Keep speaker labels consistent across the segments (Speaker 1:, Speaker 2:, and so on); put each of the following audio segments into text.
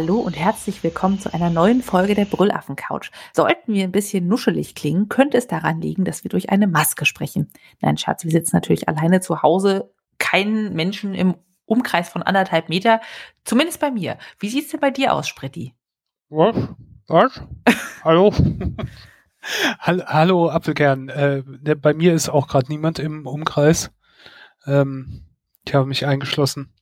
Speaker 1: Hallo und herzlich willkommen zu einer neuen Folge der Brüllaffen Couch. Sollten wir ein bisschen nuschelig klingen, könnte es daran liegen, dass wir durch eine Maske sprechen. Nein, Schatz, wir sitzen natürlich alleine zu Hause, keinen Menschen im Umkreis von anderthalb Meter, zumindest bei mir. Wie sieht's denn bei dir aus, Spritti?
Speaker 2: Was? Was? Hallo? Hallo, Apfelkern. Äh, bei mir ist auch gerade niemand im Umkreis. Ähm, ich habe mich eingeschlossen.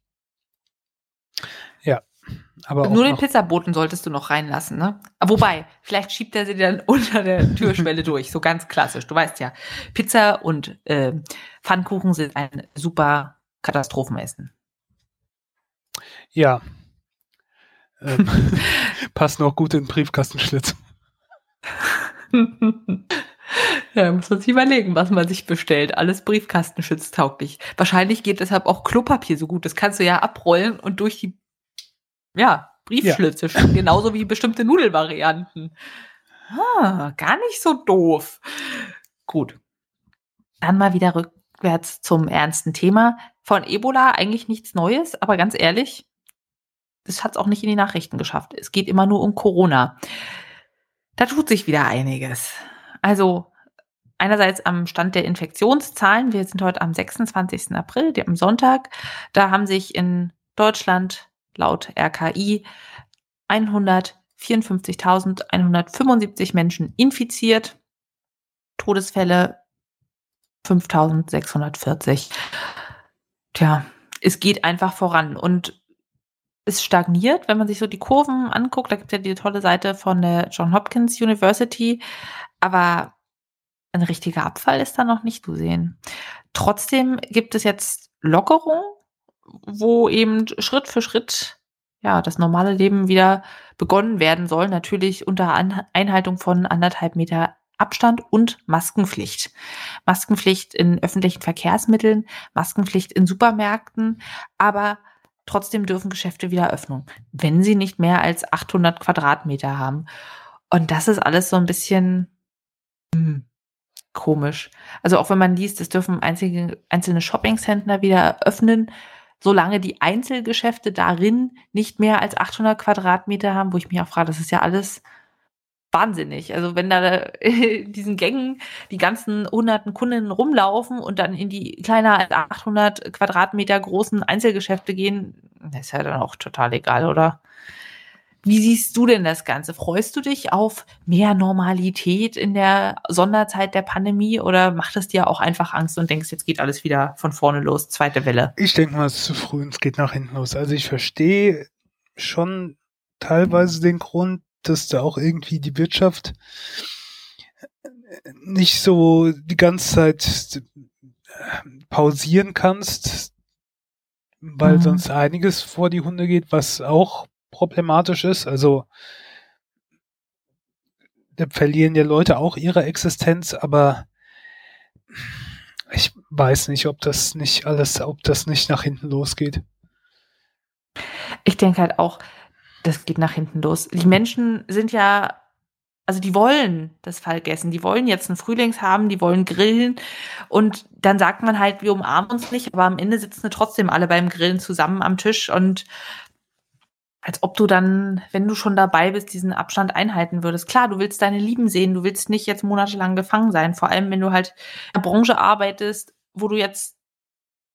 Speaker 2: Aber
Speaker 1: Nur den Pizzaboten solltest du noch reinlassen, ne? Wobei, vielleicht schiebt er sie dann unter der Türschwelle durch, so ganz klassisch. Du weißt ja, Pizza und äh, Pfannkuchen sind ein super Katastrophenessen.
Speaker 2: Ja. Ähm, passt noch gut in den Briefkastenschlitz.
Speaker 1: Ja, muss man sich überlegen, was man sich bestellt. Alles briefkastenschütztauglich. Wahrscheinlich geht deshalb auch Klopapier so gut. Das kannst du ja abrollen und durch die ja, Briefschlitze ja. Genauso wie bestimmte Nudelvarianten. Ah, gar nicht so doof. Gut. Dann mal wieder rückwärts zum ernsten Thema. Von Ebola eigentlich nichts Neues, aber ganz ehrlich, das hat es auch nicht in die Nachrichten geschafft. Es geht immer nur um Corona. Da tut sich wieder einiges. Also einerseits am Stand der Infektionszahlen. Wir sind heute am 26. April, am Sonntag. Da haben sich in Deutschland laut RKI 154.175 Menschen infiziert. Todesfälle 5.640. Tja, es geht einfach voran und es stagniert, wenn man sich so die Kurven anguckt. Da gibt es ja die tolle Seite von der John Hopkins University. Aber ein richtiger Abfall ist da noch nicht zu sehen. Trotzdem gibt es jetzt Lockerung, wo eben Schritt für Schritt ja das normale Leben wieder begonnen werden soll. Natürlich unter Einhaltung von anderthalb Meter Abstand und Maskenpflicht. Maskenpflicht in öffentlichen Verkehrsmitteln, Maskenpflicht in Supermärkten, aber trotzdem dürfen Geschäfte wieder öffnen, wenn sie nicht mehr als 800 Quadratmeter haben. Und das ist alles so ein bisschen hm, komisch. Also auch wenn man liest, es dürfen einzige, einzelne Shoppingcenter wieder öffnen, solange die Einzelgeschäfte darin nicht mehr als 800 Quadratmeter haben, wo ich mich auch frage, das ist ja alles wahnsinnig. Also wenn da in diesen Gängen die ganzen hunderten Kunden rumlaufen und dann in die kleiner als 800 Quadratmeter großen Einzelgeschäfte gehen, ist ja dann auch total egal, oder? Wie siehst du denn das Ganze? Freust du dich auf mehr Normalität in der Sonderzeit der Pandemie oder macht es dir auch einfach Angst und denkst, jetzt geht alles wieder von vorne los, zweite Welle?
Speaker 2: Ich denke mal, es ist zu früh und es geht nach hinten los. Also ich verstehe schon teilweise den Grund, dass da auch irgendwie die Wirtschaft nicht so die ganze Zeit pausieren kannst, weil mhm. sonst einiges vor die Hunde geht, was auch problematisch ist. Also da verlieren ja Leute auch ihre Existenz, aber ich weiß nicht, ob das nicht alles, ob das nicht nach hinten losgeht.
Speaker 1: Ich denke halt auch, das geht nach hinten los. Die Menschen sind ja, also die wollen das vergessen. Die wollen jetzt einen Frühlings haben, die wollen grillen. Und dann sagt man halt, wir umarmen uns nicht, aber am Ende sitzen wir trotzdem alle beim Grillen zusammen am Tisch und als ob du dann, wenn du schon dabei bist, diesen Abstand einhalten würdest. Klar, du willst deine Lieben sehen, du willst nicht jetzt monatelang gefangen sein, vor allem wenn du halt in der Branche arbeitest, wo du jetzt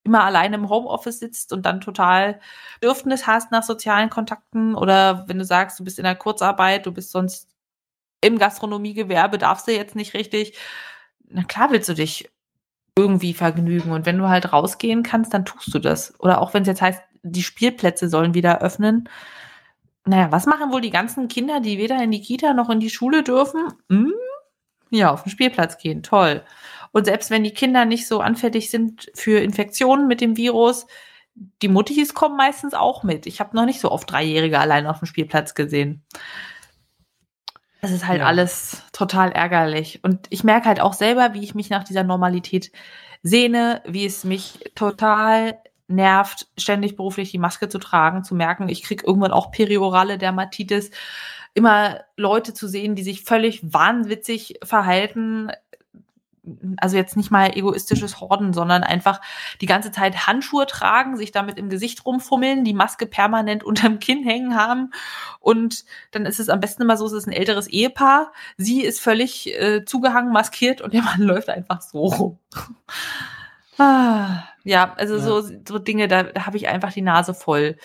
Speaker 1: immer alleine im Homeoffice sitzt und dann total Bedürfnis hast nach sozialen Kontakten oder wenn du sagst, du bist in der Kurzarbeit, du bist sonst im Gastronomiegewerbe, darfst du jetzt nicht richtig. Na klar willst du dich irgendwie vergnügen und wenn du halt rausgehen kannst, dann tust du das. Oder auch wenn es jetzt heißt, die Spielplätze sollen wieder öffnen, naja, was machen wohl die ganzen Kinder, die weder in die Kita noch in die Schule dürfen? Hm? Ja, auf den Spielplatz gehen, toll. Und selbst wenn die Kinder nicht so anfällig sind für Infektionen mit dem Virus, die Muttis kommen meistens auch mit. Ich habe noch nicht so oft Dreijährige allein auf dem Spielplatz gesehen. Das ist halt ja. alles total ärgerlich. Und ich merke halt auch selber, wie ich mich nach dieser Normalität sehne, wie es mich total nervt, ständig beruflich die Maske zu tragen, zu merken, ich kriege irgendwann auch periorale Dermatitis, immer Leute zu sehen, die sich völlig wahnwitzig verhalten. also jetzt nicht mal egoistisches Horden, sondern einfach die ganze Zeit Handschuhe tragen, sich damit im Gesicht rumfummeln, die Maske permanent unterm Kinn hängen haben. Und dann ist es am besten immer so, es ist ein älteres Ehepaar. Sie ist völlig äh, zugehangen, maskiert und der Mann läuft einfach so rum. Ah, ja, also ja. So, so Dinge, da, da habe ich einfach die Nase voll.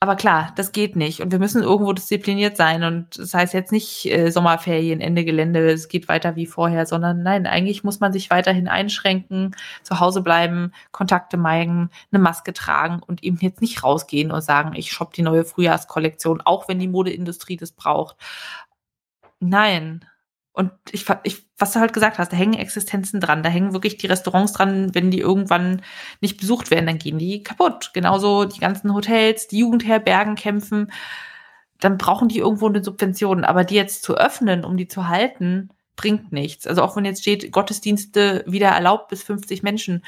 Speaker 1: Aber klar, das geht nicht. Und wir müssen irgendwo diszipliniert sein. Und das heißt jetzt nicht äh, Sommerferien, Ende Gelände, es geht weiter wie vorher, sondern nein, eigentlich muss man sich weiterhin einschränken, zu Hause bleiben, Kontakte meiden, eine Maske tragen und eben jetzt nicht rausgehen und sagen, ich shoppe die neue Frühjahrskollektion, auch wenn die Modeindustrie das braucht. Nein, und ich, ich, was du halt gesagt hast, da hängen Existenzen dran, da hängen wirklich die Restaurants dran, wenn die irgendwann nicht besucht werden, dann gehen die kaputt. Genauso die ganzen Hotels, die Jugendherbergen kämpfen, dann brauchen die irgendwo eine Subvention. Aber die jetzt zu öffnen, um die zu halten, bringt nichts. Also auch wenn jetzt steht, Gottesdienste wieder erlaubt bis 50 Menschen.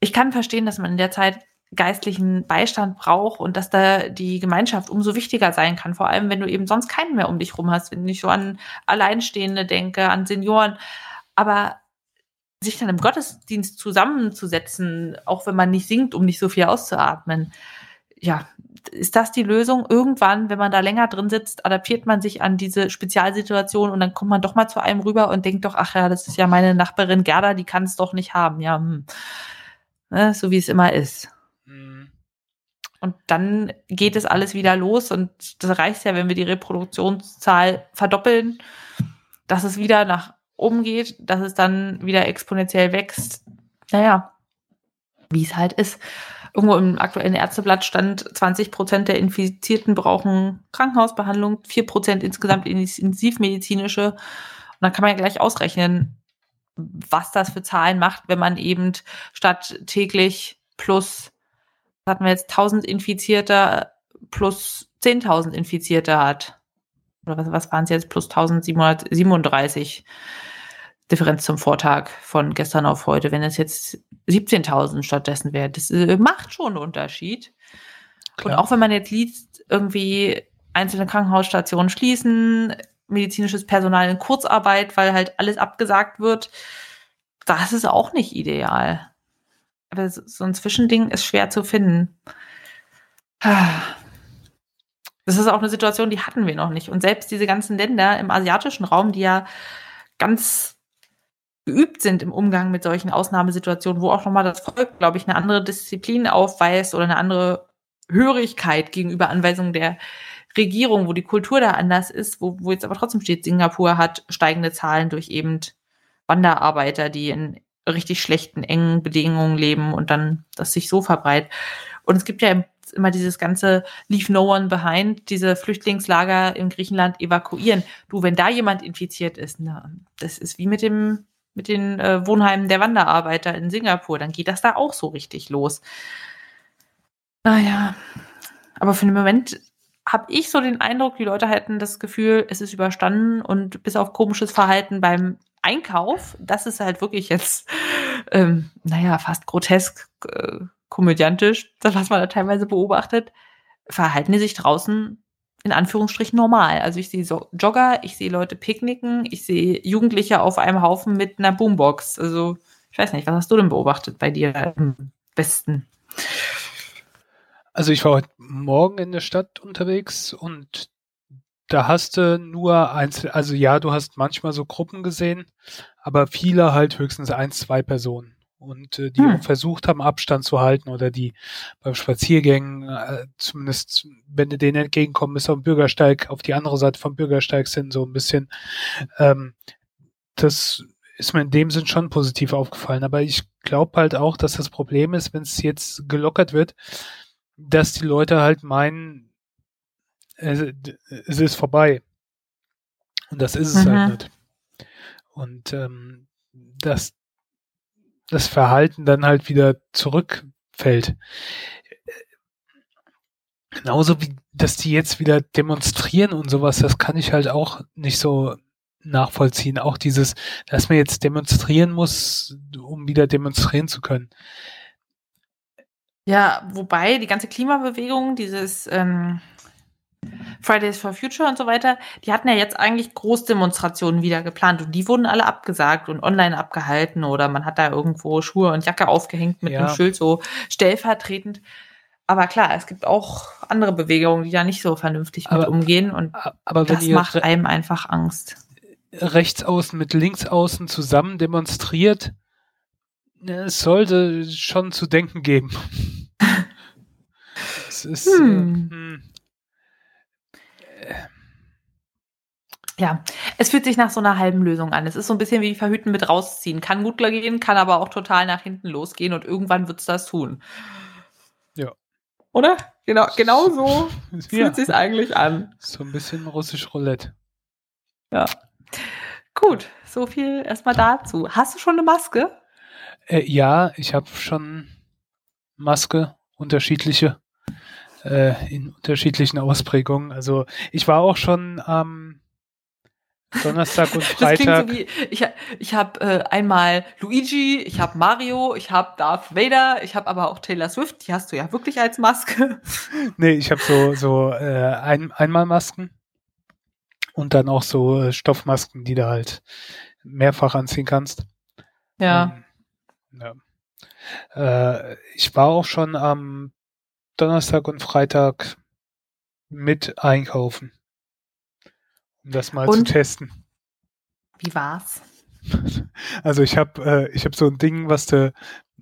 Speaker 1: Ich kann verstehen, dass man in der Zeit geistlichen Beistand braucht und dass da die Gemeinschaft umso wichtiger sein kann, vor allem wenn du eben sonst keinen mehr um dich rum hast, wenn ich so an Alleinstehende denke, an Senioren, aber sich dann im Gottesdienst zusammenzusetzen, auch wenn man nicht singt, um nicht so viel auszuatmen, ja, ist das die Lösung? Irgendwann, wenn man da länger drin sitzt, adaptiert man sich an diese Spezialsituation und dann kommt man doch mal zu einem rüber und denkt doch, ach ja, das ist ja meine Nachbarin Gerda, die kann es doch nicht haben. Ja, hm. Ne, so wie es immer ist. Und dann geht es alles wieder los und das reicht ja, wenn wir die Reproduktionszahl verdoppeln, dass es wieder nach oben geht, dass es dann wieder exponentiell wächst. Naja, wie es halt ist. Irgendwo im aktuellen Ärzteblatt stand, 20 Prozent der Infizierten brauchen Krankenhausbehandlung, 4 Prozent insgesamt intensivmedizinische. Und dann kann man ja gleich ausrechnen, was das für Zahlen macht, wenn man eben statt täglich plus hatten wir jetzt 1000 Infizierte plus 10.000 Infizierte hat. Oder was, was waren es jetzt? Plus 1737 Differenz zum Vortag von gestern auf heute. Wenn es jetzt 17.000 stattdessen wäre, das äh, macht schon einen Unterschied. Klar. Und auch wenn man jetzt liest, irgendwie einzelne Krankenhausstationen schließen, medizinisches Personal in Kurzarbeit, weil halt alles abgesagt wird, das ist auch nicht ideal. Aber so ein Zwischending ist schwer zu finden. Das ist auch eine Situation, die hatten wir noch nicht. Und selbst diese ganzen Länder im asiatischen Raum, die ja ganz geübt sind im Umgang mit solchen Ausnahmesituationen, wo auch nochmal das Volk, glaube ich, eine andere Disziplin aufweist oder eine andere Hörigkeit gegenüber Anweisungen der Regierung, wo die Kultur da anders ist, wo, wo jetzt aber trotzdem steht, Singapur hat steigende Zahlen durch eben Wanderarbeiter, die in richtig schlechten, engen Bedingungen leben und dann das sich so verbreitet. Und es gibt ja immer dieses ganze Leave No One Behind, diese Flüchtlingslager in Griechenland evakuieren. Du, wenn da jemand infiziert ist, na, das ist wie mit dem mit den äh, Wohnheimen der Wanderarbeiter in Singapur, dann geht das da auch so richtig los. Naja, aber für den Moment habe ich so den Eindruck, die Leute hätten das Gefühl, es ist überstanden und bis auf komisches Verhalten beim Einkauf, das ist halt wirklich jetzt, ähm, naja, fast grotesk, äh, komödiantisch, das, was man da teilweise beobachtet, verhalten die sich draußen in Anführungsstrichen normal. Also ich sehe so Jogger, ich sehe Leute picknicken, ich sehe Jugendliche auf einem Haufen mit einer Boombox. Also ich weiß nicht, was hast du denn beobachtet bei dir im Westen?
Speaker 2: Also ich war heute Morgen in der Stadt unterwegs und da hast du nur einzel, also ja, du hast manchmal so Gruppen gesehen, aber viele halt höchstens ein, zwei Personen und äh, die hm. versucht haben, Abstand zu halten oder die beim Spaziergängen, äh, zumindest wenn du denen entgegenkommen bist, auf dem Bürgersteig, auf die andere Seite vom Bürgersteig sind, so ein bisschen. Ähm, das ist mir in dem Sinn schon positiv aufgefallen. Aber ich glaube halt auch, dass das Problem ist, wenn es jetzt gelockert wird, dass die Leute halt meinen, es, es ist vorbei. Und das ist es halt mhm. halt nicht. Und ähm, dass das Verhalten dann halt wieder zurückfällt. Genauso wie, dass die jetzt wieder demonstrieren und sowas, das kann ich halt auch nicht so nachvollziehen. Auch dieses, dass man jetzt demonstrieren muss, um wieder demonstrieren zu können.
Speaker 1: Ja, wobei die ganze Klimabewegung, dieses ähm, Fridays for Future und so weiter, die hatten ja jetzt eigentlich Großdemonstrationen wieder geplant und die wurden alle abgesagt und online abgehalten oder man hat da irgendwo Schuhe und Jacke aufgehängt mit
Speaker 2: Ja.
Speaker 1: einem Schild so stellvertretend. Aber klar, es gibt auch andere Bewegungen, die da nicht so vernünftig mit
Speaker 2: Aber-
Speaker 1: umgehen und
Speaker 2: Aber
Speaker 1: das macht einem einfach Angst.
Speaker 2: rechtsaußen mit linksaußen zusammen demonstriert, ne, es sollte schon zu denken geben. es ist,
Speaker 1: Hm.
Speaker 2: äh, hm,
Speaker 1: Ja, es fühlt sich nach so einer halben Lösung an. Es ist so ein bisschen wie Verhüten mit rausziehen. Kann gut gehen, kann aber auch total nach hinten losgehen und irgendwann wird's das tun.
Speaker 2: Ja.
Speaker 1: Oder? Genau, genau so
Speaker 2: ja,
Speaker 1: fühlt sich's eigentlich an.
Speaker 2: so ein bisschen russisch Roulette.
Speaker 1: Ja. Gut, so viel erstmal dazu. Hast du schon eine Maske?
Speaker 2: Äh, ja, ich habe schon Maske, unterschiedliche, äh, in unterschiedlichen Ausprägungen. Also ich war auch schon am Donnerstag und
Speaker 1: Das klingt
Speaker 2: Freitag.
Speaker 1: so wie, ich, ich habe äh, einmal Luigi, ich habe Mario, ich habe Darth Vader, ich habe aber auch Taylor Swift, die hast du ja wirklich als Maske.
Speaker 2: Nee, ich habe so, so äh, ein, Einmalmasken und dann auch so äh, Stoffmasken, die du halt mehrfach anziehen kannst.
Speaker 1: Ja.
Speaker 2: Ähm, ja. Äh, ich war auch schon am Donnerstag und Freitag mit einkaufen. Um das mal
Speaker 1: Und?
Speaker 2: zu testen.
Speaker 1: Wie war's?
Speaker 2: Also ich habe äh, ich habe so ein Ding, was du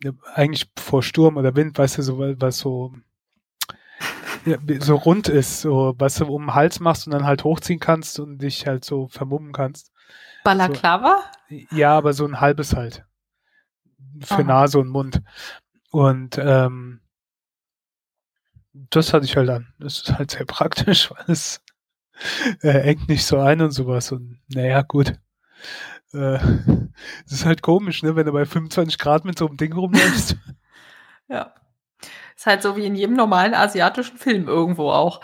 Speaker 2: äh, eigentlich vor Sturm oder Wind, weißt du, so was so so rund ist, so was du um den Hals machst und dann halt hochziehen kannst und dich halt so vermummen kannst.
Speaker 1: Balaklava?
Speaker 2: Ja, aber so ein halbes halt. Für
Speaker 1: Aha.
Speaker 2: Nase und Mund. Und ähm, das hatte ich halt an. Das ist halt sehr praktisch, weil es äh, engt nicht so ein und sowas. Und naja, gut. Äh, Es ist halt komisch, ne, wenn du bei 25 Grad mit so einem Ding rumläufst.
Speaker 1: Ja. Ist halt so wie in jedem normalen asiatischen Film irgendwo auch.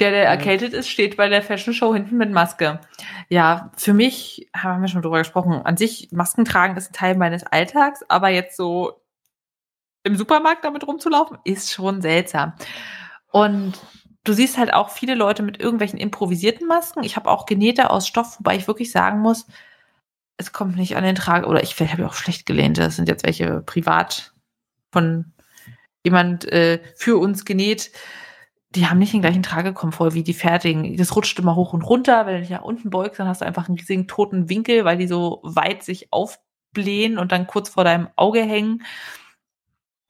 Speaker 1: Der, der erkältet ist, steht bei der Fashion Show hinten mit Maske. Ja, für mich, haben wir schon drüber gesprochen, an sich, Masken tragen ist ein Teil meines Alltags, aber jetzt so im Supermarkt damit rumzulaufen, ist schon seltsam. Und du siehst halt auch viele Leute mit irgendwelchen improvisierten Masken. Ich habe auch genähte aus Stoff, wobei ich wirklich sagen muss, es kommt nicht an den Trage, oder ich habe ja auch schlecht gelehnte, das sind jetzt welche privat von jemand äh, für uns genäht. Die haben nicht den gleichen Tragekomfort wie die fertigen. Das rutscht immer hoch und runter. Wenn du dich nach unten beugst, dann hast du einfach einen riesigen toten Winkel, weil die so weit sich aufblähen und dann kurz vor deinem Auge hängen.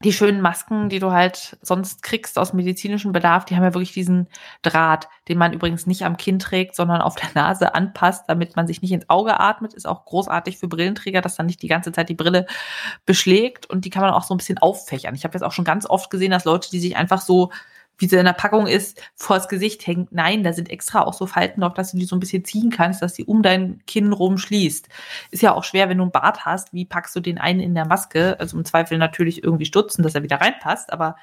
Speaker 1: Die schönen Masken, die du halt sonst kriegst aus medizinischem Bedarf, die haben ja wirklich diesen Draht, den man übrigens nicht am Kinn trägt, sondern auf der Nase anpasst, damit man sich nicht ins Auge atmet. Ist auch großartig für Brillenträger, dass dann nicht die ganze Zeit die Brille beschlägt und die kann man auch so ein bisschen auffächern. Ich habe jetzt auch schon ganz oft gesehen, dass Leute, die sich einfach so, wie sie in der Packung ist, vors Gesicht hängt. Nein, da sind extra auch so Falten drauf, dass du die so ein bisschen ziehen kannst, dass die um dein Kinn rum schließt. Ist ja auch schwer, wenn du einen Bart hast. Wie packst du den einen in der Maske? Also im Zweifel natürlich irgendwie stutzen, dass er wieder reinpasst, aber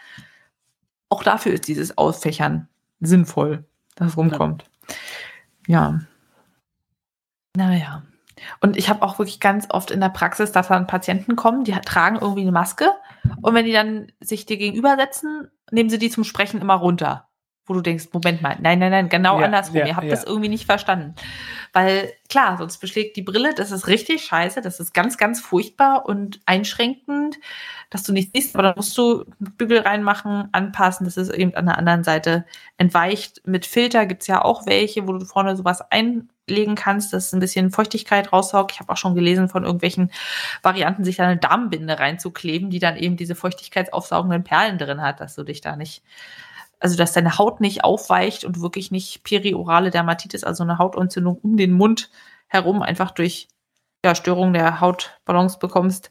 Speaker 1: auch dafür ist dieses Ausfächern sinnvoll, dass es rumkommt. Ja. Naja. Und ich habe auch wirklich ganz oft in der Praxis, dass dann Patienten kommen, die tragen irgendwie eine Maske und wenn die dann sich dir gegenübersetzen, nehmen sie die zum Sprechen immer runter. Wo du denkst, Moment mal, nein, nein, nein, genau
Speaker 2: Ja,
Speaker 1: andersrum.
Speaker 2: ja,
Speaker 1: Ihr habt
Speaker 2: ja.
Speaker 1: das irgendwie nicht verstanden. Weil klar, sonst beschlägt die Brille, das ist richtig scheiße, das ist ganz, ganz furchtbar und einschränkend, dass du nicht siehst, aber dann musst du Bügel reinmachen, anpassen, das ist eben an der anderen Seite entweicht. Mit Filter gibt's ja auch welche, wo du vorne sowas einlegen kannst, dass ein bisschen Feuchtigkeit raussaugt. Ich habe auch schon gelesen von irgendwelchen Varianten, sich da eine Darmbinde reinzukleben, die dann eben diese feuchtigkeitsaufsaugenden Perlen drin hat, dass du dich da nicht also dass deine Haut nicht aufweicht und wirklich nicht periorale Dermatitis, also eine Hautentzündung um den Mund herum einfach durch ja, Störung der Hautbalance bekommst,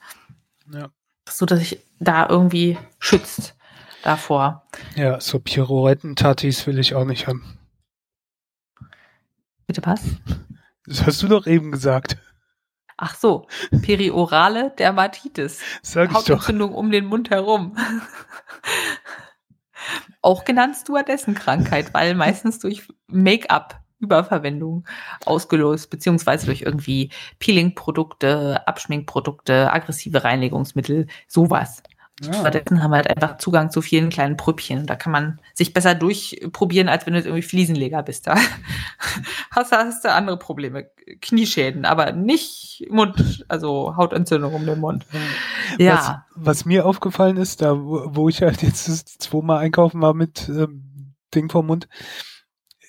Speaker 2: Ja.
Speaker 1: so dass sich da irgendwie schützt davor.
Speaker 2: Ja, so Pirouetten-Tatis will ich auch nicht haben.
Speaker 1: Bitte was?
Speaker 2: Das hast du doch eben gesagt.
Speaker 1: Ach so, periorale Dermatitis.
Speaker 2: Sag ich doch.
Speaker 1: Hautentzündung um den Mund herum. Auch genannt Stewardessenkrankheit, weil meistens durch Make-up Überverwendung ausgelöst, beziehungsweise durch irgendwie Peeling-Produkte, Abschminkprodukte, aggressive Reinigungsmittel, sowas. Ja. Stattdessen haben wir halt einfach Zugang zu vielen kleinen Prüppchen. Da kann man sich besser durchprobieren, als wenn du jetzt irgendwie Fliesenleger bist. Da hast, hast du andere Probleme. Knieschäden, aber nicht Mund, also Hautentzündung um den Mund.
Speaker 2: Ja. Was, was mir aufgefallen ist, da wo, ich halt jetzt zweimal einkaufen war mit ähm, Ding vom Mund,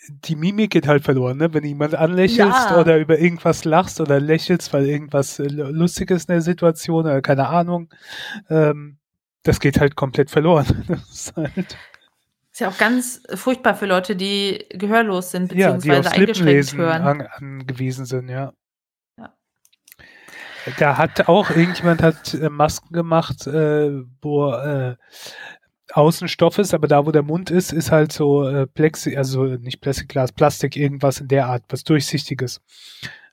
Speaker 2: die Mimik geht halt verloren, ne? Wenn jemand anlächelst ja. oder über irgendwas lachst oder lächelst, weil irgendwas äh, Lustiges in der Situation oder keine Ahnung, ähm, das geht halt komplett verloren. Das
Speaker 1: ist, halt ist ja auch ganz furchtbar für Leute, die gehörlos sind, beziehungsweise ja, eingeschränkt hören.
Speaker 2: An, angewiesen sind, ja. ja. Da hat auch irgendjemand hat äh, Masken gemacht, äh, wo äh, Außenstoff ist, aber da, wo der Mund ist, ist halt so äh, Plexi, also nicht Plexiglas, Plastik, irgendwas in der Art, was Durchsichtiges.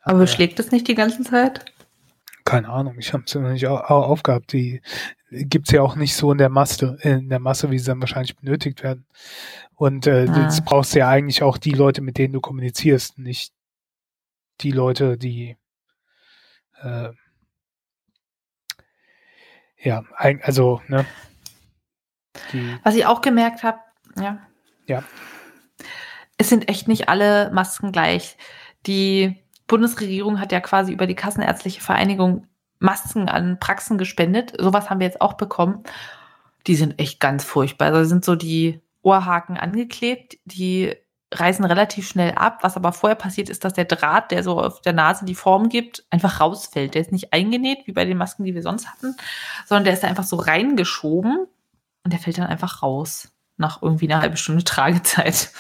Speaker 1: Aber beschlägt es nicht die ganze Zeit?
Speaker 2: Keine Ahnung, ich habe es noch nicht au aufgehabt. Die gibt's ja auch nicht so in der Masse, in der Masse, wie sie dann wahrscheinlich benötigt werden. Und äh, ah. jetzt brauchst du ja eigentlich auch die Leute, mit denen du kommunizierst, nicht die Leute, die äh, ja, also, ne,
Speaker 1: die Was ich auch gemerkt habe, ja.
Speaker 2: Ja.
Speaker 1: Es sind echt nicht alle Masken gleich. Die Bundesregierung hat ja quasi über die Kassenärztliche Vereinigung Masken an Praxen gespendet. Sowas haben wir jetzt auch bekommen. Die sind echt ganz furchtbar. Also sind so die Ohrhaken angeklebt, die reißen relativ schnell ab. Was aber vorher passiert ist, dass der Draht, der so auf der Nase die Form gibt, einfach rausfällt. Der ist nicht eingenäht, wie bei den Masken, die wir sonst hatten, sondern der ist da einfach so reingeschoben und der fällt dann einfach raus nach irgendwie einer halben Stunde Tragezeit.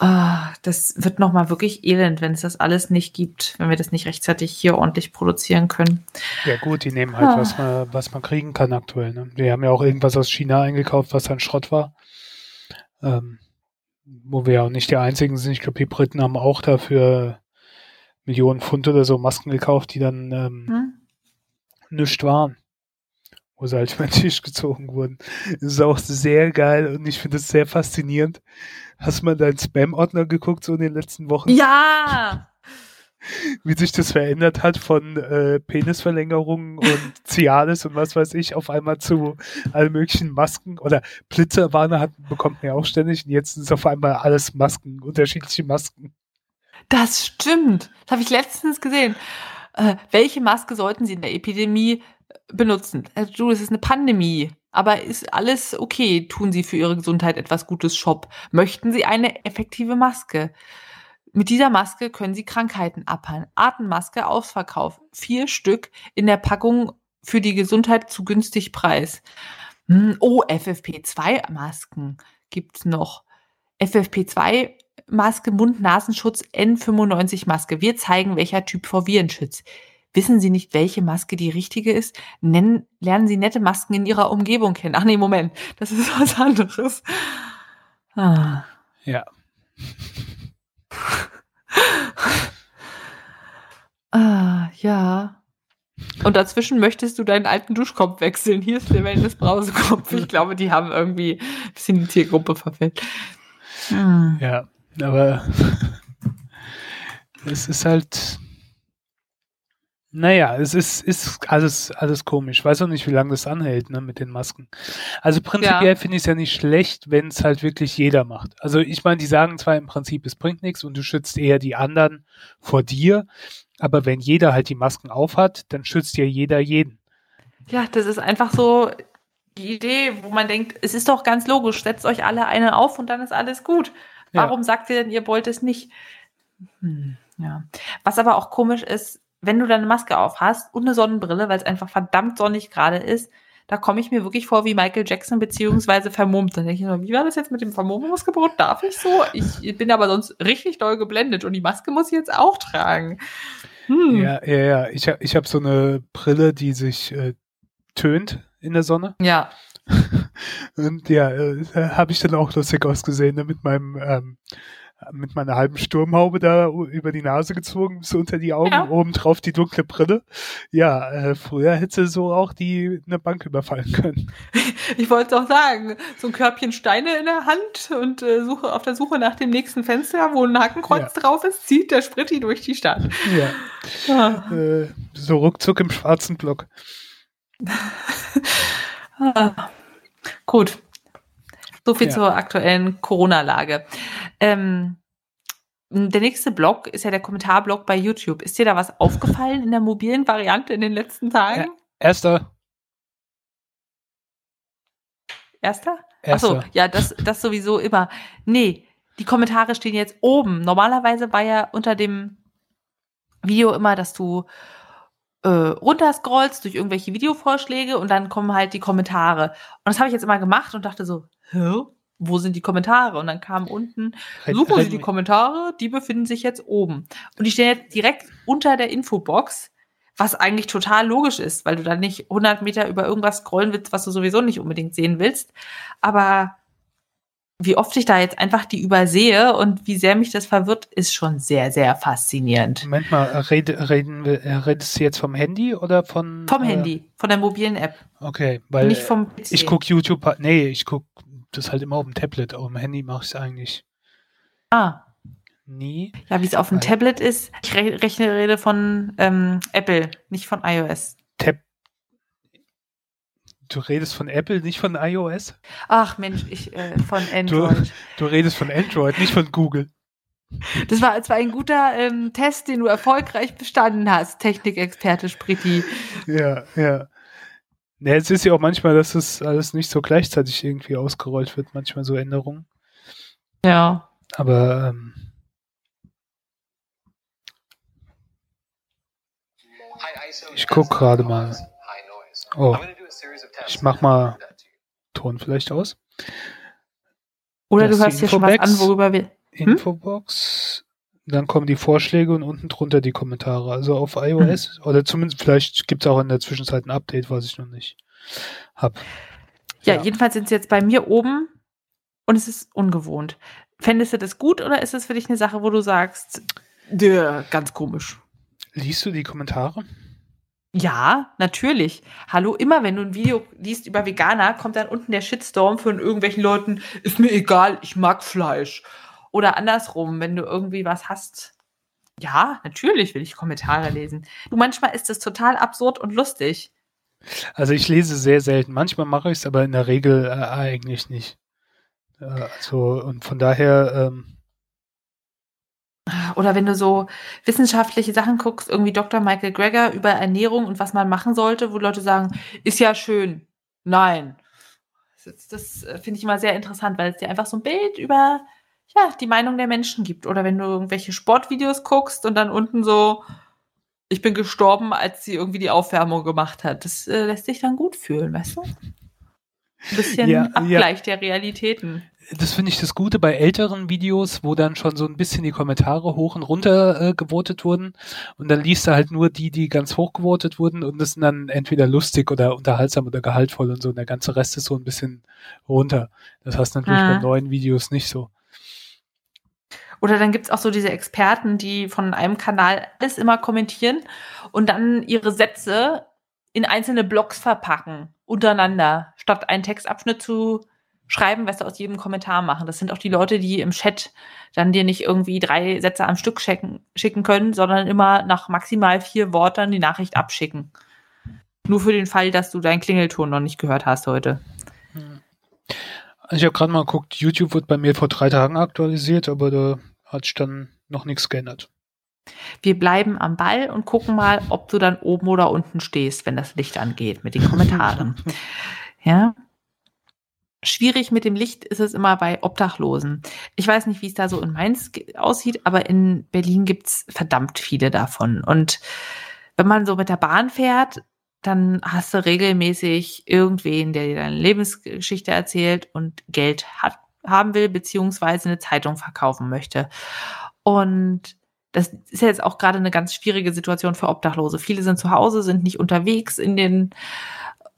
Speaker 1: Ah, das wird nochmal wirklich elend, wenn es das alles nicht gibt, wenn wir das nicht rechtzeitig hier ordentlich produzieren können.
Speaker 2: Ja gut, die nehmen halt, ah. was, man, was man kriegen kann aktuell. Ne? Wir haben ja auch irgendwas aus China eingekauft, was dann Schrott war. Ähm, wo wir ja auch nicht die einzigen sind. Ich glaube, die Briten haben auch dafür Millionen Pfund oder so Masken gekauft, die dann ähm, hm? nichts waren wo sie halt über den Tisch gezogen wurden. Das ist auch sehr geil und ich finde es sehr faszinierend. Hast du mal deinen Spam-Ordner geguckt, so in den letzten Wochen?
Speaker 1: Ja!
Speaker 2: Wie sich das verändert hat von äh, Penisverlängerungen und Cialis und was weiß ich auf einmal zu allen möglichen Masken oder Blitzerwarner hat, bekommt man ja auch ständig und jetzt sind es auf einmal alles Masken, unterschiedliche Masken.
Speaker 1: Das stimmt. Das habe ich letztens gesehen. Äh, welche Maske sollten Sie in der Epidemie benutzen. Also, du, es ist eine Pandemie, aber ist alles okay? Tun Sie für Ihre Gesundheit etwas Gutes, Shop? Möchten Sie eine effektive Maske? Mit dieser Maske können Sie Krankheiten abheilen. Atemmaske Ausverkauf. Vier Stück in der Packung für die Gesundheit zu günstig Preis. Hm, oh, FFP2-Masken gibt's noch. FFP2 Maske, Mund-Nasenschutz, N95-Maske. Wir zeigen, welcher Typ vor Viren schützt. Wissen Sie nicht, welche Maske die richtige ist? Nennen, lernen Sie nette Masken in Ihrer Umgebung kennen. Ach nee, Moment, das ist was anderes.
Speaker 2: Ah. Ja.
Speaker 1: ah, ja. Und dazwischen möchtest du deinen alten Duschkopf wechseln. Hier ist der Wellness-Brausekopf. Ich glaube, die haben irgendwie ein bisschen die Tiergruppe verfehlt.
Speaker 2: Hm. Ja, aber es ist halt, naja, es ist, ist alles, alles komisch. Ich weiß auch nicht, wie lange das anhält, ne, mit den Masken. Also prinzipiell ja. finde ich es ja nicht schlecht, wenn es halt wirklich jeder macht. Also ich meine, die sagen zwar im Prinzip, es bringt nichts und du schützt eher die anderen vor dir, aber wenn jeder halt die Masken aufhat, dann schützt ja jeder jeden.
Speaker 1: Ja, das ist einfach so die Idee, wo man denkt, es ist doch ganz logisch, setzt euch alle eine auf und dann ist alles gut. Warum ja. sagt ihr denn, ihr wollt es nicht? Hm, ja. Was aber auch komisch ist, wenn du deine Maske auf hast und eine Sonnenbrille, weil es einfach verdammt sonnig gerade ist, da komme ich mir wirklich vor wie Michael Jackson beziehungsweise vermummt. Da denke ich mir, wie war das jetzt mit dem Vermummungsgebot? Darf ich so? Ich bin aber sonst richtig doll geblendet und die Maske muss ich jetzt auch tragen.
Speaker 2: Hm. Ja, ja, ja. Ich habe ich hab so eine Brille, die sich äh, tönt in der Sonne.
Speaker 1: Ja.
Speaker 2: und ja, äh, habe ich dann auch lustig ausgesehen ne, mit meinem ähm, mit meiner halben Sturmhaube da über die Nase gezogen, so unter die Augen, ja. oben drauf die dunkle Brille. Ja, äh, früher hätte so auch die eine Bank überfallen können.
Speaker 1: Ich wollte doch sagen, so ein Körbchen Steine in der Hand und äh, suche auf der Suche nach dem nächsten Fenster, wo ein Hakenkreuz ja. drauf ist, zieht der Spritti durch die Stadt.
Speaker 2: Ja. Ah. Äh, so ruckzuck im schwarzen Block.
Speaker 1: Ah, gut. So viel
Speaker 2: Ja.
Speaker 1: zur aktuellen Corona-Lage. Ähm, der nächste Blog ist ja der Kommentarblog bei YouTube. Ist dir da was aufgefallen in der mobilen Variante in den letzten Tagen?
Speaker 2: Erster,
Speaker 1: Erster?
Speaker 2: erster.
Speaker 1: Achso, ja, das, das sowieso immer. Nee, die Kommentare stehen jetzt oben. Normalerweise war ja unter dem Video immer, dass du äh, runterscrollst durch irgendwelche Videovorschläge und dann kommen halt die Kommentare. Und das habe ich jetzt immer gemacht und dachte so, hä? Wo sind die Kommentare? Und dann kam unten,
Speaker 2: Red-
Speaker 1: suchen Sie die Kommentare, die befinden sich jetzt oben. Und die stehen jetzt direkt unter der Infobox, was eigentlich total logisch ist, weil du dann nicht 100 Meter über irgendwas scrollen willst, was du sowieso nicht unbedingt sehen willst. Aber wie oft ich da jetzt einfach die übersehe und wie sehr mich das verwirrt, ist schon sehr, sehr faszinierend.
Speaker 2: Moment mal, rede, reden wir, äh, redest du jetzt vom Handy oder von?
Speaker 1: Vom
Speaker 2: äh,
Speaker 1: Handy, von der mobilen App,
Speaker 2: Okay, weil
Speaker 1: nicht vom PC.
Speaker 2: ich guck YouTube, nee, ich guck das halt immer auf dem Tablet, auf dem Handy mache ich es eigentlich
Speaker 1: Ah,
Speaker 2: nie.
Speaker 1: ja, wie es auf dem Tablet ist. Ich re rechne rede von ähm, Apple, nicht von iOS.
Speaker 2: Tab du redest von Apple, nicht von iOS?
Speaker 1: Ach Mensch, ich äh, von Android.
Speaker 2: Du redest von Android, nicht von Google.
Speaker 1: Das war, das war ein guter ähm, Test, den du erfolgreich bestanden hast, Technikexperte Spritti.
Speaker 2: Ja, ja. Ja, es ist ja auch manchmal, dass es alles nicht so gleichzeitig irgendwie ausgerollt wird, manchmal so Änderungen.
Speaker 1: Ja.
Speaker 2: Aber ähm,
Speaker 3: Ich guck gerade mal.
Speaker 2: Oh, ich mach mal Ton vielleicht aus.
Speaker 1: Oder
Speaker 2: Das
Speaker 1: du
Speaker 2: die
Speaker 1: dir schon was an, worüber wir. Hm?
Speaker 2: Infobox. Dann kommen die Vorschläge und unten drunter die Kommentare. Also auf iOS oder zumindest vielleicht gibt es auch in der Zwischenzeit ein Update, was ich noch nicht hab.
Speaker 1: Ja,
Speaker 2: Ja.
Speaker 1: jedenfalls sind sie jetzt bei mir oben und es ist ungewohnt. Fändest du das gut oder ist es für dich eine Sache, wo du sagst, der ganz komisch?
Speaker 2: Liest du die Kommentare?
Speaker 1: Ja, natürlich. Hallo, immer wenn du ein Video liest über Veganer, kommt dann unten der Shitstorm von irgendwelchen Leuten, ist mir egal, ich mag Fleisch. Oder andersrum, wenn du irgendwie was hast. Ja, natürlich will ich Kommentare lesen. Du, manchmal ist es total absurd und lustig.
Speaker 2: Also ich lese sehr selten. Manchmal mache ich es, aber in der Regel äh, eigentlich nicht. Äh, also und von daher, ähm,
Speaker 1: Oder wenn du so wissenschaftliche Sachen guckst, irgendwie Dr. Michael Greger über Ernährung und was man machen sollte, wo Leute sagen, ist ja schön. Nein. Das, das äh, finde ich immer sehr interessant, weil es dir einfach so ein Bild über ja, die Meinung der Menschen gibt. Oder wenn du irgendwelche Sportvideos guckst und dann unten so, ich bin gestorben, als sie irgendwie die Aufwärmung gemacht hat. Das äh, lässt sich dann gut fühlen, weißt du? Ein bisschen
Speaker 2: Ja, ja.
Speaker 1: Abgleich der Realitäten.
Speaker 2: das finde ich das Gute bei älteren Videos, wo dann schon so ein bisschen die Kommentare hoch und runter äh, gewotet wurden. Und dann liest du halt nur die, die ganz hoch gewotet wurden und das sind dann entweder lustig oder unterhaltsam oder gehaltvoll und so. Und der ganze Rest ist so ein bisschen runter. Das hast du natürlich
Speaker 1: Ah.
Speaker 2: bei neuen Videos nicht so.
Speaker 1: Oder dann gibt's auch so diese Experten, die von einem Kanal alles immer kommentieren und dann ihre Sätze in einzelne Blogs verpacken, untereinander, statt einen Textabschnitt zu schreiben, was sie aus jedem Kommentar machen. Das sind auch die Leute, die im Chat dann dir nicht irgendwie drei Sätze am Stück schicken, schicken können, sondern immer nach maximal vier Wörtern die Nachricht abschicken. Nur für den Fall, dass du deinen Klingelton noch nicht gehört hast heute.
Speaker 2: Ich habe gerade mal geguckt, YouTube wird bei mir vor drei Tagen aktualisiert, aber da hat sich dann noch nichts geändert.
Speaker 1: Wir bleiben am Ball und gucken mal, ob du dann oben oder unten stehst, wenn das Licht angeht mit den Kommentaren. ja. Schwierig mit dem Licht ist es immer bei Obdachlosen. Ich weiß nicht, wie es da so in Mainz aussieht, aber in Berlin gibt's verdammt viele davon. Und wenn man so mit der Bahn fährt, dann hast du regelmäßig irgendwen, der dir deine Lebensgeschichte erzählt und Geld hat, haben will, beziehungsweise eine Zeitung verkaufen möchte. Und das ist jetzt auch gerade eine ganz schwierige Situation für Obdachlose. Viele sind zu Hause, sind nicht unterwegs. In den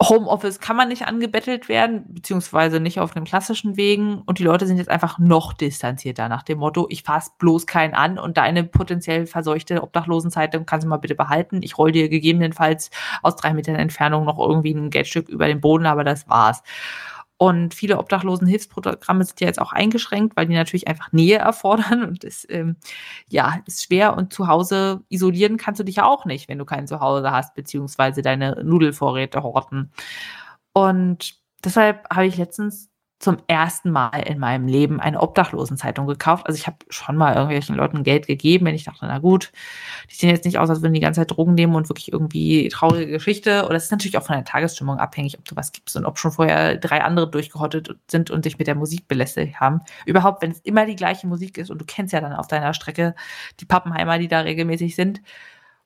Speaker 1: Homeoffice kann man nicht angebettelt werden, beziehungsweise nicht auf den klassischen Wegen. Und die Leute sind jetzt einfach noch distanzierter nach dem Motto, ich fass bloß keinen an und deine potenziell verseuchte Obdachlosenzeitung kannst du mal bitte behalten. Ich roll dir gegebenenfalls aus drei Metern Entfernung noch irgendwie ein Geldstück über den Boden, aber das war's. Und viele Obdachlosenhilfsprogramme sind ja jetzt auch eingeschränkt, weil die natürlich einfach Nähe erfordern und es ähm, ja ist schwer. Und zu Hause isolieren kannst du dich ja auch nicht, wenn du kein Zuhause hast, beziehungsweise deine Nudelvorräte horten. Und deshalb habe ich letztens zum ersten Mal in meinem Leben eine Obdachlosenzeitung gekauft. Also ich habe schon mal irgendwelchen Leuten Geld gegeben, wenn ich dachte, na gut, die sehen jetzt nicht aus, als würden die ganze Zeit Drogen nehmen und wirklich irgendwie traurige Geschichte. Oder es ist natürlich auch von der Tagesstimmung abhängig, ob du was gibst und ob schon vorher drei andere durchgehottet sind und sich mit der Musik belästigt haben. Überhaupt, wenn es immer die gleiche Musik ist und du kennst ja dann auf deiner Strecke die Pappenheimer, die da regelmäßig sind.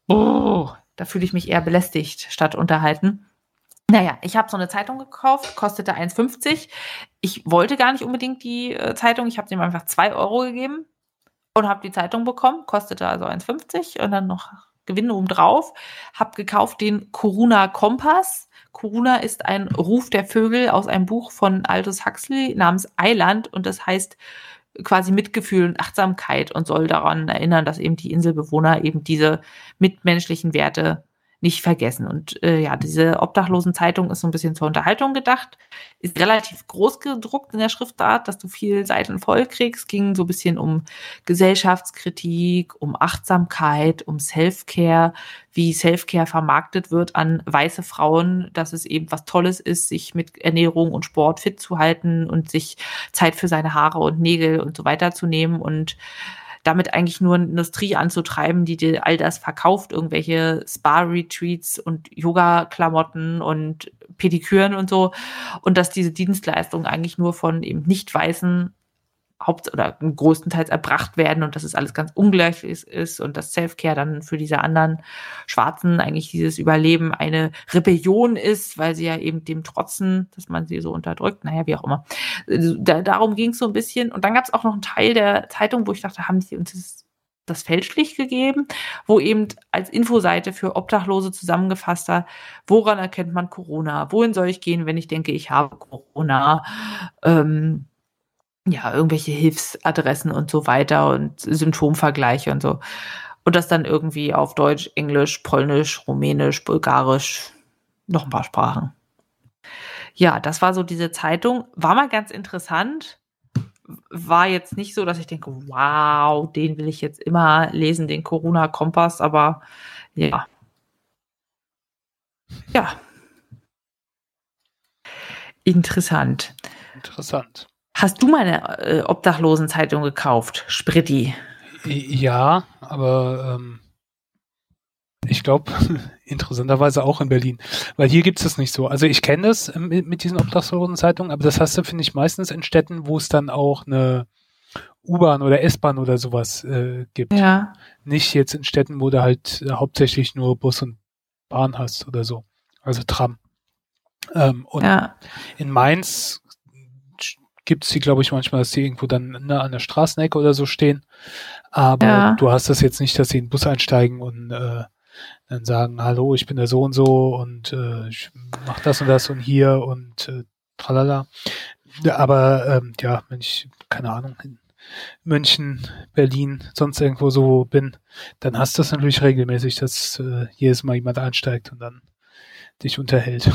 Speaker 1: Oh, da fühle ich mich eher belästigt statt unterhalten. Naja, ich habe so eine Zeitung gekauft, kostete 1,50. Ich wollte gar nicht unbedingt die äh, Zeitung, ich habe dem einfach 2 Euro gegeben und habe die Zeitung bekommen, kostete also 1,50 und dann noch Gewinn obendrauf. Habe gekauft den Corona Kompass. Corona ist ein Ruf der Vögel aus einem Buch von Aldous Huxley namens Eiland und das heißt quasi Mitgefühl und Achtsamkeit und soll daran erinnern, dass eben die Inselbewohner eben diese mitmenschlichen Werte nicht vergessen. Und äh, ja, diese Obdachlosenzeitung ist so ein bisschen zur Unterhaltung gedacht, ist relativ groß gedruckt in der Schriftart, dass du viel Seiten voll kriegst, ging so ein bisschen um Gesellschaftskritik, um Achtsamkeit, um Selfcare, wie Selfcare vermarktet wird an weiße Frauen, dass es eben was Tolles ist, sich mit Ernährung und Sport fit zu halten und sich Zeit für seine Haare und Nägel und so weiter zu nehmen. Und damit eigentlich nur eine Industrie anzutreiben, die dir all das verkauft, irgendwelche Spa-Retreats und Yoga-Klamotten und Pediküren und so. Und dass diese Dienstleistung eigentlich nur von eben nicht weißen haupt- oder größtenteils erbracht werden und dass es alles ganz ungleich ist, ist und dass Self-Care dann für diese anderen Schwarzen eigentlich dieses Überleben eine Rebellion ist, weil sie ja eben dem trotzen, dass man sie so unterdrückt. Naja, wie auch immer. Also, da, darum ging es so ein bisschen. Und dann gab es auch noch einen Teil der Zeitung, wo ich dachte, haben die uns das das fälschlich gegeben, wo eben als Infoseite für Obdachlose zusammengefasst hat, woran erkennt man Corona? Wohin soll ich gehen, wenn ich denke, ich habe Corona? Ähm, ja, irgendwelche Hilfsadressen und so weiter und Symptomvergleiche und so. Und das dann irgendwie auf Deutsch, Englisch, Polnisch, Rumänisch, Bulgarisch, noch ein paar Sprachen. Ja, das war so diese Zeitung. War mal ganz interessant. War jetzt nicht so, dass ich denke, wow, den will ich jetzt immer lesen, den Corona-Kompass, aber ja. Ja. Interessant.
Speaker 2: Interessant.
Speaker 1: Hast du meine äh, Obdachlosenzeitung gekauft, Spritti?
Speaker 2: Ja, aber ähm, ich glaube, interessanterweise auch in Berlin. Weil hier gibt es das nicht so. Also ich kenne das ähm, mit, diesen Obdachlosenzeitungen, aber das hast du, finde ich, meistens in Städten, wo es dann auch eine U-Bahn oder S-Bahn oder sowas äh, gibt.
Speaker 1: Ja.
Speaker 2: Nicht jetzt in Städten, wo du halt äh, hauptsächlich nur Bus und Bahn hast oder so. Also Tram. Ähm, und
Speaker 1: Ja.
Speaker 2: in Mainz gibt es die, glaube ich, manchmal, dass die irgendwo dann ne, an der Straßenecke oder so stehen. Aber
Speaker 1: Ja.
Speaker 2: du hast das jetzt nicht, dass sie in den Bus einsteigen und äh, dann sagen, hallo, ich bin der so und so und äh, ich mach das und das und hier und äh, tralala. Aber ähm, ja, wenn ich, keine Ahnung, in München, Berlin, sonst irgendwo so bin, dann hast du das natürlich regelmäßig, dass äh, jedes Mal jemand einsteigt und dann dich unterhält.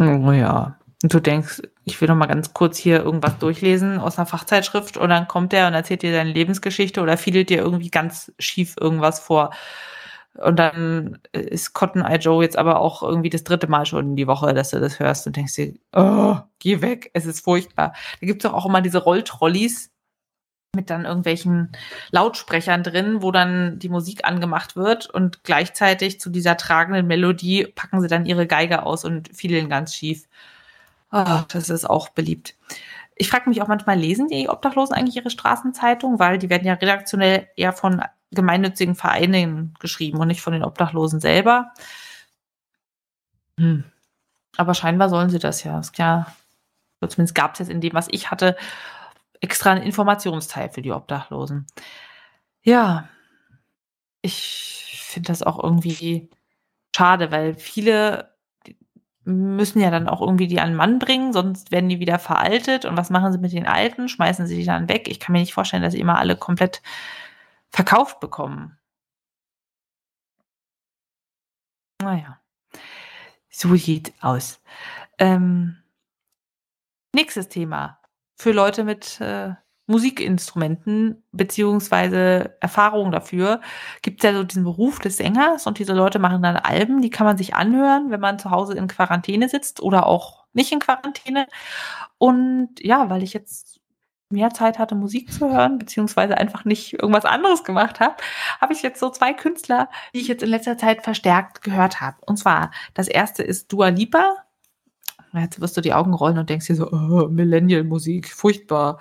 Speaker 1: Oh ja. Und du denkst, ich will noch mal ganz kurz hier irgendwas durchlesen aus einer Fachzeitschrift und dann kommt der und erzählt dir deine Lebensgeschichte oder fiedelt dir irgendwie ganz schief irgendwas vor. Und dann ist Cotton Eye Joe jetzt aber auch irgendwie das dritte Mal schon in die Woche, dass du das hörst und denkst dir, oh, geh weg, es ist furchtbar. Da gibt's doch auch immer diese Rolltrolleys mit dann irgendwelchen Lautsprechern drin, wo dann die Musik angemacht wird und gleichzeitig zu dieser tragenden Melodie packen sie dann ihre Geige aus und fiedeln ganz schief. Ah, das ist auch beliebt. Ich frage mich auch manchmal, lesen die Obdachlosen eigentlich ihre Straßenzeitung? Weil die werden ja redaktionell eher von gemeinnützigen Vereinen geschrieben und nicht von den Obdachlosen selber. Hm. Aber scheinbar sollen sie das ja. Ist ja zumindest gab es jetzt in dem, was ich hatte, extra einen Informationsteil für die Obdachlosen. Ja, ich finde das auch irgendwie schade, weil viele müssen ja dann auch irgendwie die an den Mann bringen, sonst werden die wieder veraltet. Und was machen sie mit den Alten? Schmeißen sie die dann weg? Ich kann mir nicht vorstellen, dass sie immer alle komplett verkauft bekommen. Naja, so sieht aus. Ähm, nächstes Thema für Leute mit äh, Musikinstrumenten beziehungsweise Erfahrung dafür gibt es ja so diesen Beruf des Sängers und diese Leute machen dann Alben, die kann man sich anhören, wenn man zu Hause in Quarantäne sitzt oder auch nicht in Quarantäne. Und ja, weil ich jetzt mehr Zeit hatte, Musik zu hören, beziehungsweise einfach nicht irgendwas anderes gemacht habe, habe ich jetzt so zwei Künstler, die ich jetzt in letzter Zeit verstärkt gehört habe. Und zwar, das erste ist Dua Lipa, Jetzt wirst du die Augen rollen und denkst dir so, oh, Millennial-Musik, furchtbar.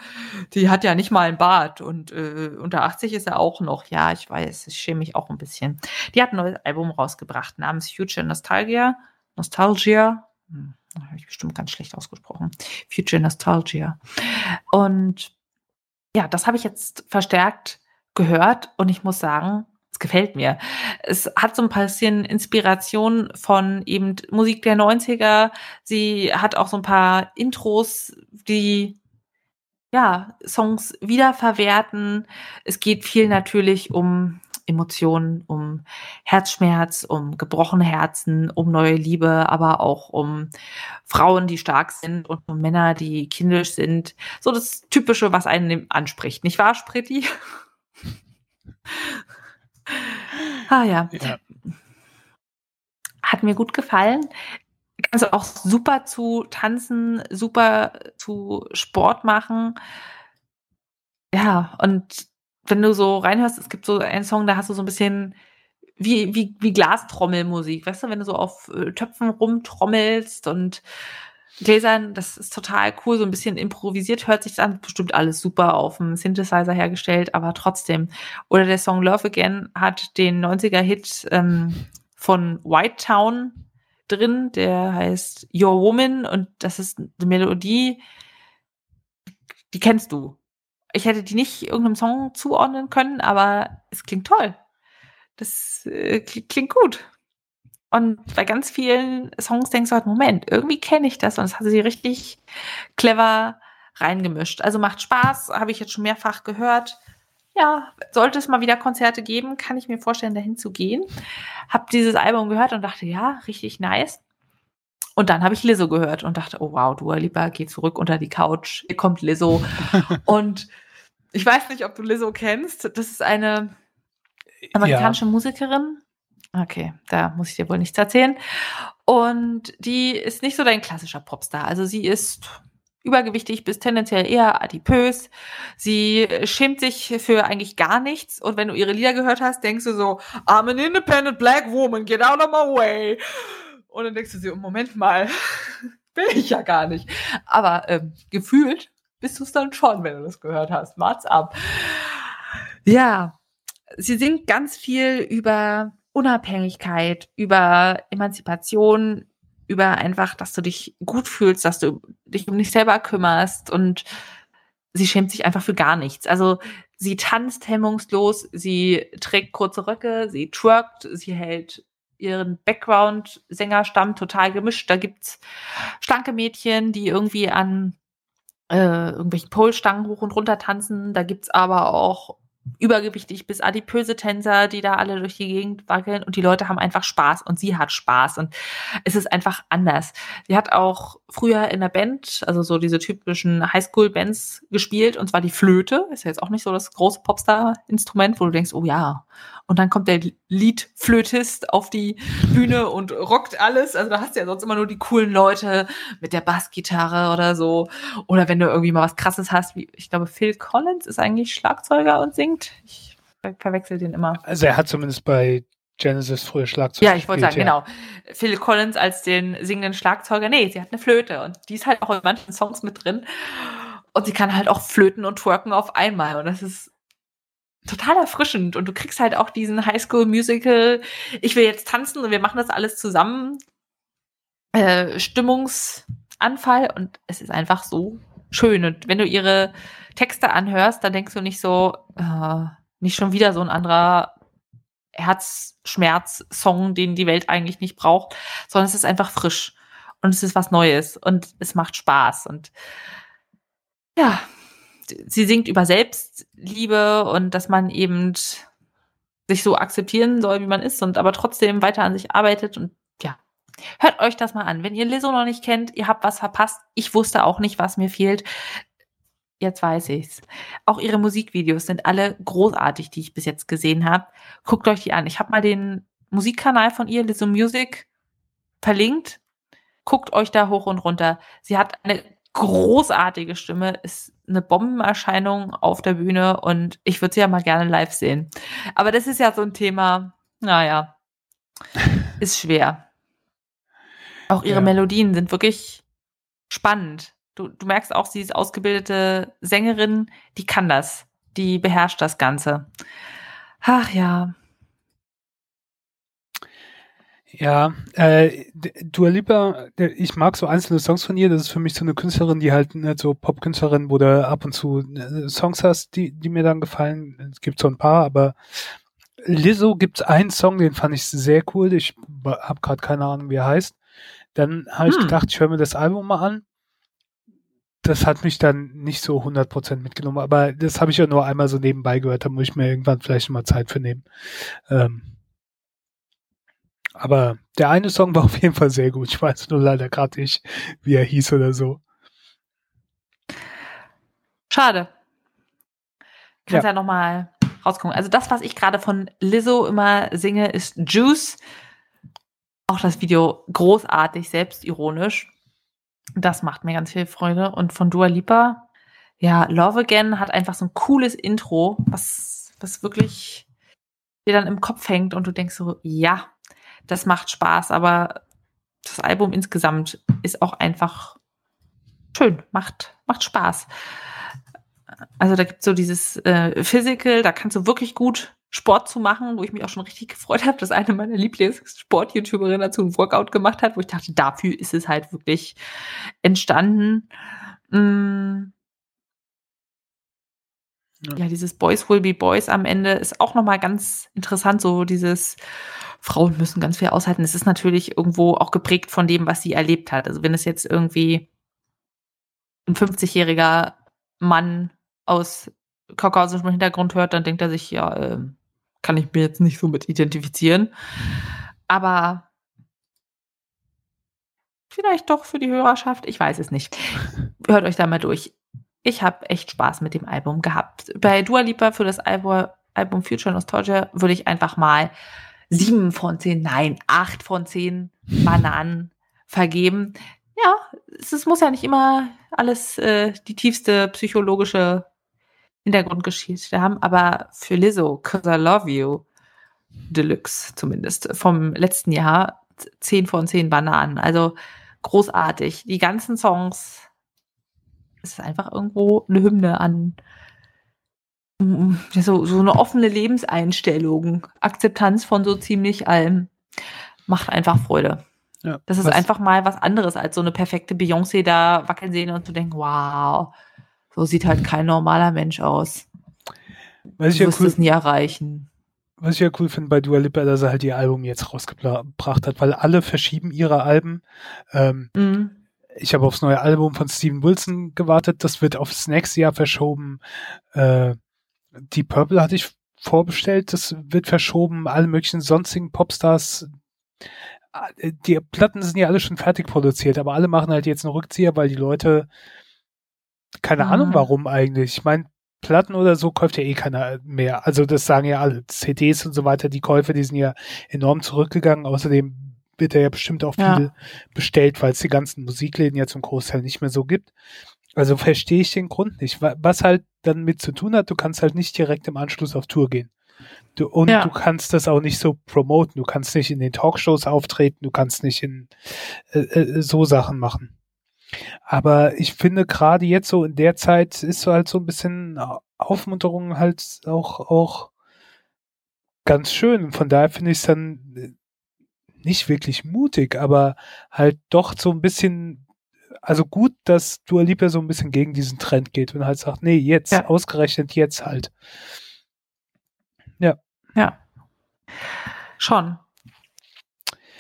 Speaker 1: Die hat ja nicht mal ein Bart und äh, unter 80 ist er auch noch. Ja, ich weiß, ich schäme mich auch ein bisschen. Die hat ein neues Album rausgebracht namens Future Nostalgia. Nostalgia. Hm, habe ich bestimmt ganz schlecht ausgesprochen. Future Nostalgia. Und ja, das habe ich jetzt verstärkt gehört und ich muss sagen, es gefällt mir. Es hat so ein bisschen Inspiration von eben Musik der 90er. Sie hat auch so ein paar Intros, die ja, Songs wiederverwerten. Es geht viel natürlich um Emotionen, um Herzschmerz, um gebrochene Herzen, um neue Liebe, aber auch um Frauen, die stark sind und um Männer, die kindisch sind. So das Typische, was einen anspricht. Nicht wahr, Spritti? Ah ja. ja. Hat mir gut gefallen. Kannst du auch super zu tanzen, super zu Sport machen. Ja, und wenn du so reinhörst, es gibt so einen Song, da hast du so ein bisschen wie, wie, wie Glastrommelmusik, weißt du, wenn du so auf äh, Töpfen rumtrommelst und Gläsern, das ist total cool, so ein bisschen improvisiert hört sich dann bestimmt alles super auf dem Synthesizer hergestellt, aber trotzdem. Oder der Song Love Again hat den 90er-Hit ähm, von White Town drin, der heißt Your Woman und das ist eine Melodie, die kennst du. Ich hätte die nicht irgendeinem Song zuordnen können, aber es klingt toll. Das äh, klingt gut. Und bei ganz vielen Songs denkst du halt, Moment, irgendwie kenne ich das und das hat sie richtig clever reingemischt. Also macht Spaß, habe ich jetzt schon mehrfach gehört. Ja, sollte es mal wieder Konzerte geben, kann ich mir vorstellen, dahin zu gehen. Hab dieses Album gehört und dachte, ja, richtig nice. Und dann habe ich Lizzo gehört und dachte, oh wow, Dua Lipa, geh zurück unter die Couch, hier kommt Lizzo. und ich weiß nicht, ob du Lizzo kennst. Das ist eine amerikanische ja. Musikerin, Okay, da muss ich dir wohl nichts erzählen. Und die ist nicht so dein klassischer Popstar. Also sie ist übergewichtig bis tendenziell eher adipös. Sie schämt sich für eigentlich gar nichts. Und wenn du ihre Lieder gehört hast, denkst du so, I'm an independent black woman, get out of my way. Und dann denkst du dir, Moment mal, will ich ja gar nicht. Aber ähm, gefühlt bist du es dann schon, wenn du das gehört hast. Mats ab. Ja, sie singt ganz viel über Unabhängigkeit, über Emanzipation, über einfach, dass du dich gut fühlst, dass du dich um dich selber kümmerst und sie schämt sich einfach für gar nichts. Also sie tanzt hemmungslos, sie trägt kurze Röcke, sie twerkt, sie hält ihren Background-Sängerstamm total gemischt. Da gibt's schlanke Mädchen, die irgendwie an äh, irgendwelchen Polstangen hoch und runter tanzen. Da gibt's aber auch übergewichtig bis adipöse Tänzer, die da alle durch die Gegend wackeln und die Leute haben einfach Spaß und sie hat Spaß und es ist einfach anders. Sie hat auch früher in der Band, also so diese typischen Highschool-Bands gespielt und zwar die Flöte, ist ja jetzt auch nicht so das große Popstar-Instrument, wo du denkst, oh ja, und dann kommt der Liedflötist auf die Bühne und rockt alles. Also da hast du ja sonst immer nur die coolen Leute mit der Bassgitarre oder so. Oder wenn du irgendwie mal was krasses hast, wie ich glaube, Phil Collins ist eigentlich Schlagzeuger und singt. Ich verwechsel den immer.
Speaker 2: Also er hat zumindest bei Genesis früher Schlagzeug.
Speaker 1: Ja, ich wollte sagen, ja. genau. Phil Collins als den singenden Schlagzeuger. Nee, sie hat eine Flöte und die ist halt auch in manchen Songs mit drin. Und sie kann halt auch flöten und twerken auf einmal. Und das ist total erfrischend. Und du kriegst halt auch diesen Highschool Musical, ich will jetzt tanzen und wir machen das alles zusammen, äh, Stimmungsanfall. Und es ist einfach so schön. Und wenn du ihre Texte anhörst, dann denkst du nicht so, äh, nicht schon wieder so ein anderer Herzschmerz-Song, den die Welt eigentlich nicht braucht, sondern es ist einfach frisch. Und es ist was Neues. Und es macht Spaß. Und ja, sie singt über Selbstliebe und dass man eben sich so akzeptieren soll, wie man ist und aber trotzdem weiter an sich arbeitet und ja. Hört euch das mal an. Wenn ihr Lizzo noch nicht kennt, ihr habt was verpasst. Ich wusste auch nicht, was mir fehlt. Jetzt weiß ich's. Auch ihre Musikvideos sind alle großartig, die ich bis jetzt gesehen habe. Guckt euch die an. Ich habe mal den Musikkanal von ihr, Lizzo Music, verlinkt. Guckt euch da hoch und runter. Sie hat eine großartige Stimme, ist eine Bombenerscheinung auf der Bühne und ich würde sie ja mal gerne live sehen. Aber das ist ja so ein Thema, naja, ist schwer. Auch ihre ja. Melodien sind wirklich spannend. Du, du merkst auch, sie ist ausgebildete Sängerin, die kann das. Die beherrscht das Ganze. Ach ja.
Speaker 2: Ja, äh, Dua Lipa, ich mag so einzelne Songs von ihr. Das ist für mich so eine Künstlerin, die halt ne, so Popkünstlerin, wo du ab und zu äh, Songs hast, die, die mir dann gefallen. Es gibt so ein paar, aber Lizzo gibt's einen Song, den fand ich sehr cool. Ich habe gerade keine Ahnung, wie er heißt. Dann habe ich hm. gedacht, ich höre mir das Album mal an das hat mich dann nicht so 100% mitgenommen, aber das habe ich ja nur einmal so nebenbei gehört, da muss ich mir irgendwann vielleicht mal Zeit für nehmen. Ähm, aber der eine Song war auf jeden Fall sehr gut. Ich weiß nur leider gerade nicht, wie er hieß oder so.
Speaker 1: Schade. Kannst ja, ja nochmal rauskommen. Also das, was ich gerade von Lizzo immer singe, ist Juice. Auch das Video großartig, selbstironisch. Das macht mir ganz viel Freude. Und von Dua Lipa, ja, Love Again hat einfach so ein cooles Intro, was, was wirklich dir dann im Kopf hängt und du denkst so, ja, das macht Spaß, aber das Album insgesamt ist auch einfach schön, macht, macht Spaß. Also da gibt es so dieses äh, Physical, da kannst du wirklich gut Sport zu machen, wo ich mich auch schon richtig gefreut habe, dass eine meiner Lieblings-Sport-YouTuberinnen dazu ein Workout gemacht hat, wo ich dachte, dafür ist es halt wirklich entstanden. Mm. Ja. ja, dieses Boys will be Boys am Ende ist auch nochmal ganz interessant, so dieses Frauen müssen ganz viel aushalten. Es ist natürlich irgendwo auch geprägt von dem, was sie erlebt hat. Also wenn es jetzt irgendwie ein 50-jähriger Mann aus kaukasischem Hintergrund hört, dann denkt er sich, ja, äh, kann ich mir jetzt nicht so mit identifizieren. Aber vielleicht doch für die Hörerschaft, ich weiß es nicht. Hört euch da mal durch. Ich habe echt Spaß mit dem Album gehabt. Bei Dua Lipa für das Album, Album Future Nostalgia würde ich einfach mal sieben von zehn, nein, acht von zehn Bananen vergeben. Ja, es, es muss ja nicht immer alles äh, die tiefste psychologische Hintergrundgeschichte haben, aber für Lizzo, Cause I Love You Deluxe zumindest, vom letzten Jahr, 10 von 10 Bananen. Also großartig. Die ganzen Songs, es ist einfach irgendwo eine Hymne an so, so eine offene Lebenseinstellung, Akzeptanz von so ziemlich allem. Macht einfach Freude. Ja, das ist was, einfach mal was anderes als so eine perfekte Beyoncé da wackeln sehen und zu denken, wow, so sieht halt kein normaler Mensch aus. Was ich du ja wirst cool, es nie erreichen.
Speaker 2: Was ich ja cool finde bei Dua Lipa, dass er halt ihr Album jetzt rausgebracht hat, weil alle verschieben ihre Alben. Ähm, mhm. Ich habe aufs neue Album von Steven Wilson gewartet, das wird aufs nächste Jahr verschoben. Äh, die Purple hatte ich vorbestellt, das wird verschoben. Alle möglichen sonstigen Popstars äh, die Platten sind ja alle schon fertig produziert, aber alle machen halt jetzt einen Rückzieher, weil die Leute keine mhm. Ahnung warum eigentlich. Ich meine, Platten oder so kauft ja eh keiner mehr. Also das sagen ja alle. CDs und so weiter, die Käufe, die sind ja enorm zurückgegangen. Außerdem wird er ja bestimmt auch ja. viel bestellt, weil es die ganzen Musikläden ja zum Großteil nicht mehr so gibt. Also verstehe ich den Grund nicht. Was halt dann mit zu tun hat, du kannst halt nicht direkt im Anschluss auf Tour gehen. Du, und ja. du kannst das auch nicht so promoten. Du kannst nicht in den Talkshows auftreten, du kannst nicht in äh, äh, so Sachen machen. Aber ich finde gerade jetzt so in der Zeit ist so halt so ein bisschen Aufmunterung halt auch, auch ganz schön. Von daher finde ich es dann äh, nicht wirklich mutig, aber halt doch so ein bisschen, also gut, dass Dua Lipa so ein bisschen gegen diesen Trend geht und halt sagt, nee, jetzt, ja. ausgerechnet jetzt halt. Ja.
Speaker 1: Ja. Schon.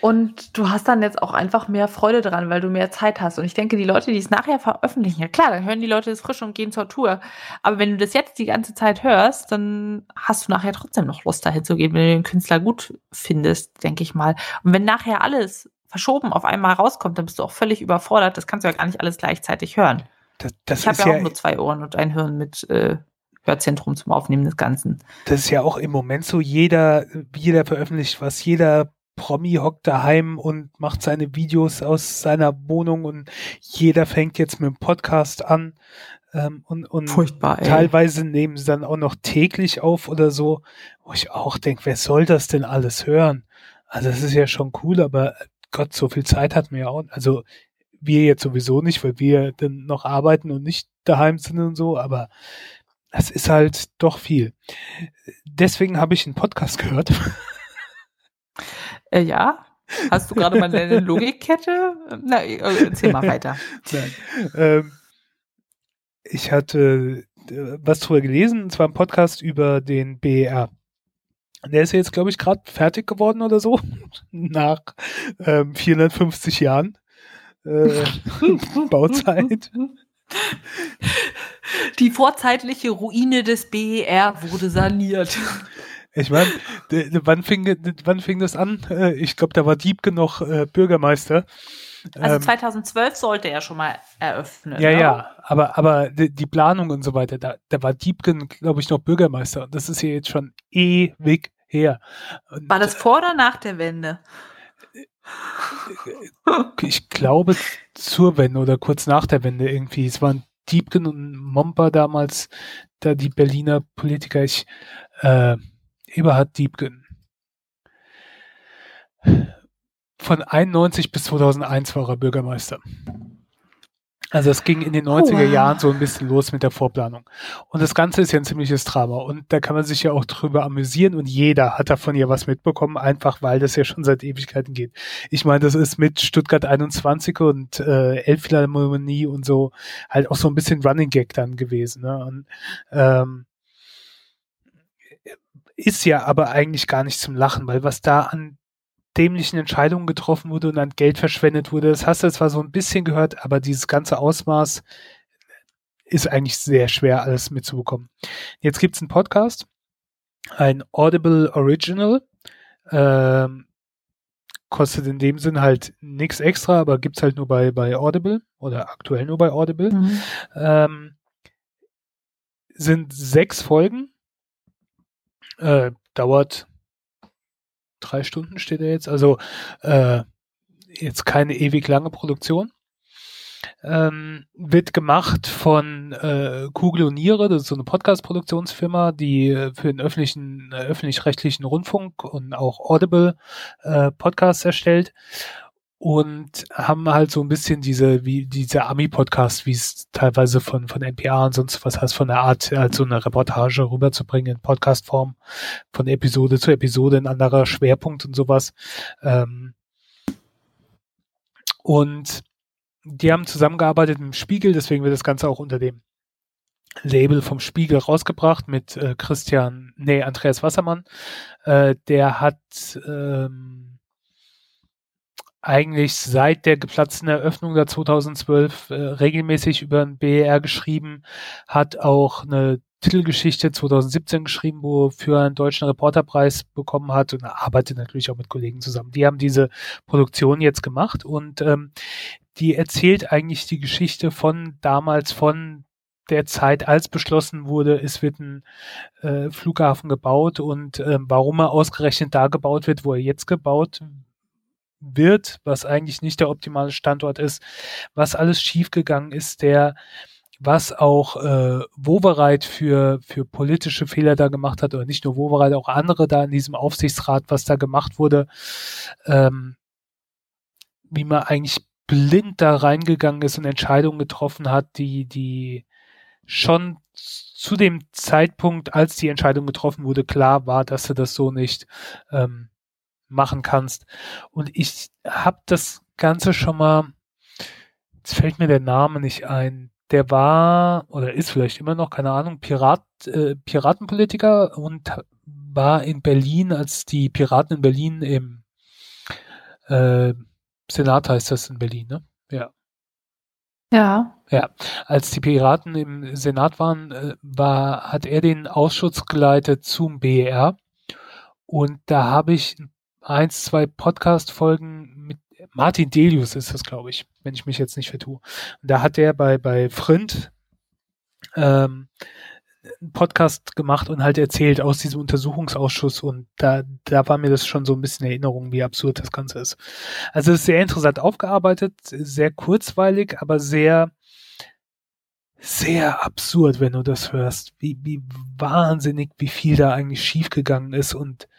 Speaker 1: Und du hast dann jetzt auch einfach mehr Freude dran, weil du mehr Zeit hast. Und ich denke, die Leute, die es nachher veröffentlichen, ja klar, dann hören die Leute es frisch und gehen zur Tour. Aber wenn du das jetzt die ganze Zeit hörst, dann hast du nachher trotzdem noch Lust dahin zu gehen, wenn du den Künstler gut findest, denke ich mal. Und wenn nachher alles verschoben auf einmal rauskommt, dann bist du auch völlig überfordert. Das kannst du ja gar nicht alles gleichzeitig hören.
Speaker 2: Das, das
Speaker 1: ich habe ja
Speaker 2: ja,
Speaker 1: auch nur zwei Ohren und ein Hirn mit äh, Hörzentrum zum Aufnehmen des Ganzen.
Speaker 2: das ist ja auch im Moment so, jeder, jeder veröffentlicht was, jeder Promi hockt daheim und macht seine Videos aus seiner Wohnung und jeder fängt jetzt mit dem Podcast an. Ähm, und, und
Speaker 1: Furchtbar,
Speaker 2: teilweise nehmen sie dann auch noch täglich auf oder so, wo ich auch denke, wer soll das denn alles hören? Also das ist ja schon cool, aber Gott, so viel Zeit hatten wir ja auch. Also wir jetzt sowieso nicht, weil wir dann noch arbeiten und nicht daheim sind und so, aber das ist halt doch viel. Deswegen habe ich einen Podcast gehört.
Speaker 1: Äh, ja. Hast du gerade mal eine Logikkette? Na, äh, erzähl mal weiter.
Speaker 2: Ähm, ich hatte äh, was drüber gelesen, und zwar ein Podcast über den BER. Der ist ja jetzt, glaube ich, gerade fertig geworden oder so, nach ähm, 450 Jahren äh, Bauzeit.
Speaker 1: Die vorzeitliche Ruine des BER wurde saniert.
Speaker 2: Ich meine, wann fing, wann fing das an? Äh, ich glaube, da war Diebke noch äh, Bürgermeister.
Speaker 1: Also
Speaker 2: Ähm,
Speaker 1: 2012 sollte er schon mal eröffnen.
Speaker 2: Ja,
Speaker 1: ne?
Speaker 2: ja, aber, aber die, die Planung und so weiter, da, da war Diebken, glaube ich, noch Bürgermeister. Und das ist ja jetzt schon ewig her. Und
Speaker 1: War das vor oder nach der Wende?
Speaker 2: ich glaube zur Wende oder kurz nach der Wende irgendwie. Es waren Diebken und Momper damals, da die Berliner Politiker. Ich, äh, Eberhard Diebken. Von 91 bis 2001 war er Bürgermeister. Also es ging in den 90er
Speaker 1: wow.
Speaker 2: Jahren so ein bisschen los mit der Vorplanung. Und das Ganze ist ja ein ziemliches Drama. Und da kann man sich ja auch drüber amüsieren und jeder hat davon ja was mitbekommen, einfach weil das ja schon seit Ewigkeiten geht. Ich meine, das ist mit Stuttgart 21 und äh, Elbphilharmonie und so halt auch so ein bisschen Running Gag dann gewesen. Ne? Und, ähm, ist ja aber eigentlich gar nicht zum Lachen, weil was da an dämlichen Entscheidungen getroffen wurde und an Geld verschwendet wurde, das hast du zwar so ein bisschen gehört, aber dieses ganze Ausmaß ist eigentlich sehr schwer alles mitzubekommen. Jetzt gibt's einen Podcast, ein Audible Original, ähm, kostet in dem Sinn halt nichts extra, aber gibt's halt nur bei, bei Audible oder aktuell nur bei Audible.
Speaker 1: Mhm.
Speaker 2: Ähm, sind sechs Folgen. Äh, dauert drei Stunden steht er jetzt. Also äh, jetzt keine ewig lange Produktion. Ähm, wird gemacht von äh, Kugel und Niere, das ist so eine Podcast-Produktionsfirma, die äh, für den öffentlichen, äh, öffentlich-rechtlichen Rundfunk und auch Audible äh, Podcasts erstellt und haben halt so ein bisschen diese, wie diese Ami-Podcast, wie es teilweise von, von NPR und sonst was heißt, von der Art, halt so eine Reportage rüberzubringen in Podcast-Form, von Episode zu Episode, ein anderer Schwerpunkt und sowas. Ähm, und die haben zusammengearbeitet dem Spiegel, deswegen wird das Ganze auch unter dem Label vom Spiegel rausgebracht mit äh, Christian, nee, Andreas Wassermann. Äh, der hat ähm, eigentlich seit der geplatzten Eröffnung der 2012 äh, regelmäßig über den BER geschrieben, hat auch eine Titelgeschichte 2017 geschrieben, wo für einen deutschen Reporterpreis bekommen hat und arbeitet natürlich auch mit Kollegen zusammen. Die haben diese Produktion jetzt gemacht und ähm, die erzählt eigentlich die Geschichte von damals, von der Zeit, als beschlossen wurde, es wird ein äh, Flughafen gebaut und ähm, warum er ausgerechnet da gebaut wird, wo er jetzt gebaut wird, was eigentlich nicht der optimale Standort ist, was alles schiefgegangen ist, der was auch äh, Wovereit für, für politische Fehler da gemacht hat, oder nicht nur Wovereit, auch andere da in diesem Aufsichtsrat, was da gemacht wurde, ähm, wie man eigentlich blind da reingegangen ist und Entscheidungen getroffen hat, die, die schon zu dem Zeitpunkt, als die Entscheidung getroffen wurde, klar war, dass du das so nicht ähm, machen kannst. Und ich habe das Ganze schon mal, jetzt fällt mir der Name nicht ein, der war oder ist vielleicht immer noch, keine Ahnung, Pirat, äh, Piratenpolitiker und war in Berlin, als die Piraten in Berlin im äh, Senat heißt das in Berlin, ne? Ja.
Speaker 1: Ja.
Speaker 2: Ja, als die Piraten im Senat waren, äh, war, hat er den Ausschuss geleitet zum BER. Und da habe ich eins, zwei Podcast-Folgen mit Martin Delius ist das, glaube ich, wenn ich mich jetzt nicht vertue. Und da hat der bei, bei Frind ähm, einen Podcast gemacht und halt erzählt aus diesem Untersuchungsausschuss und da, da war mir das schon so ein bisschen Erinnerung, wie absurd das Ganze ist. Also es ist sehr interessant aufgearbeitet, sehr kurzweilig, aber sehr, sehr absurd, wenn du das hörst. Wie, wie wahnsinnig, wie viel da eigentlich schiefgegangen ist und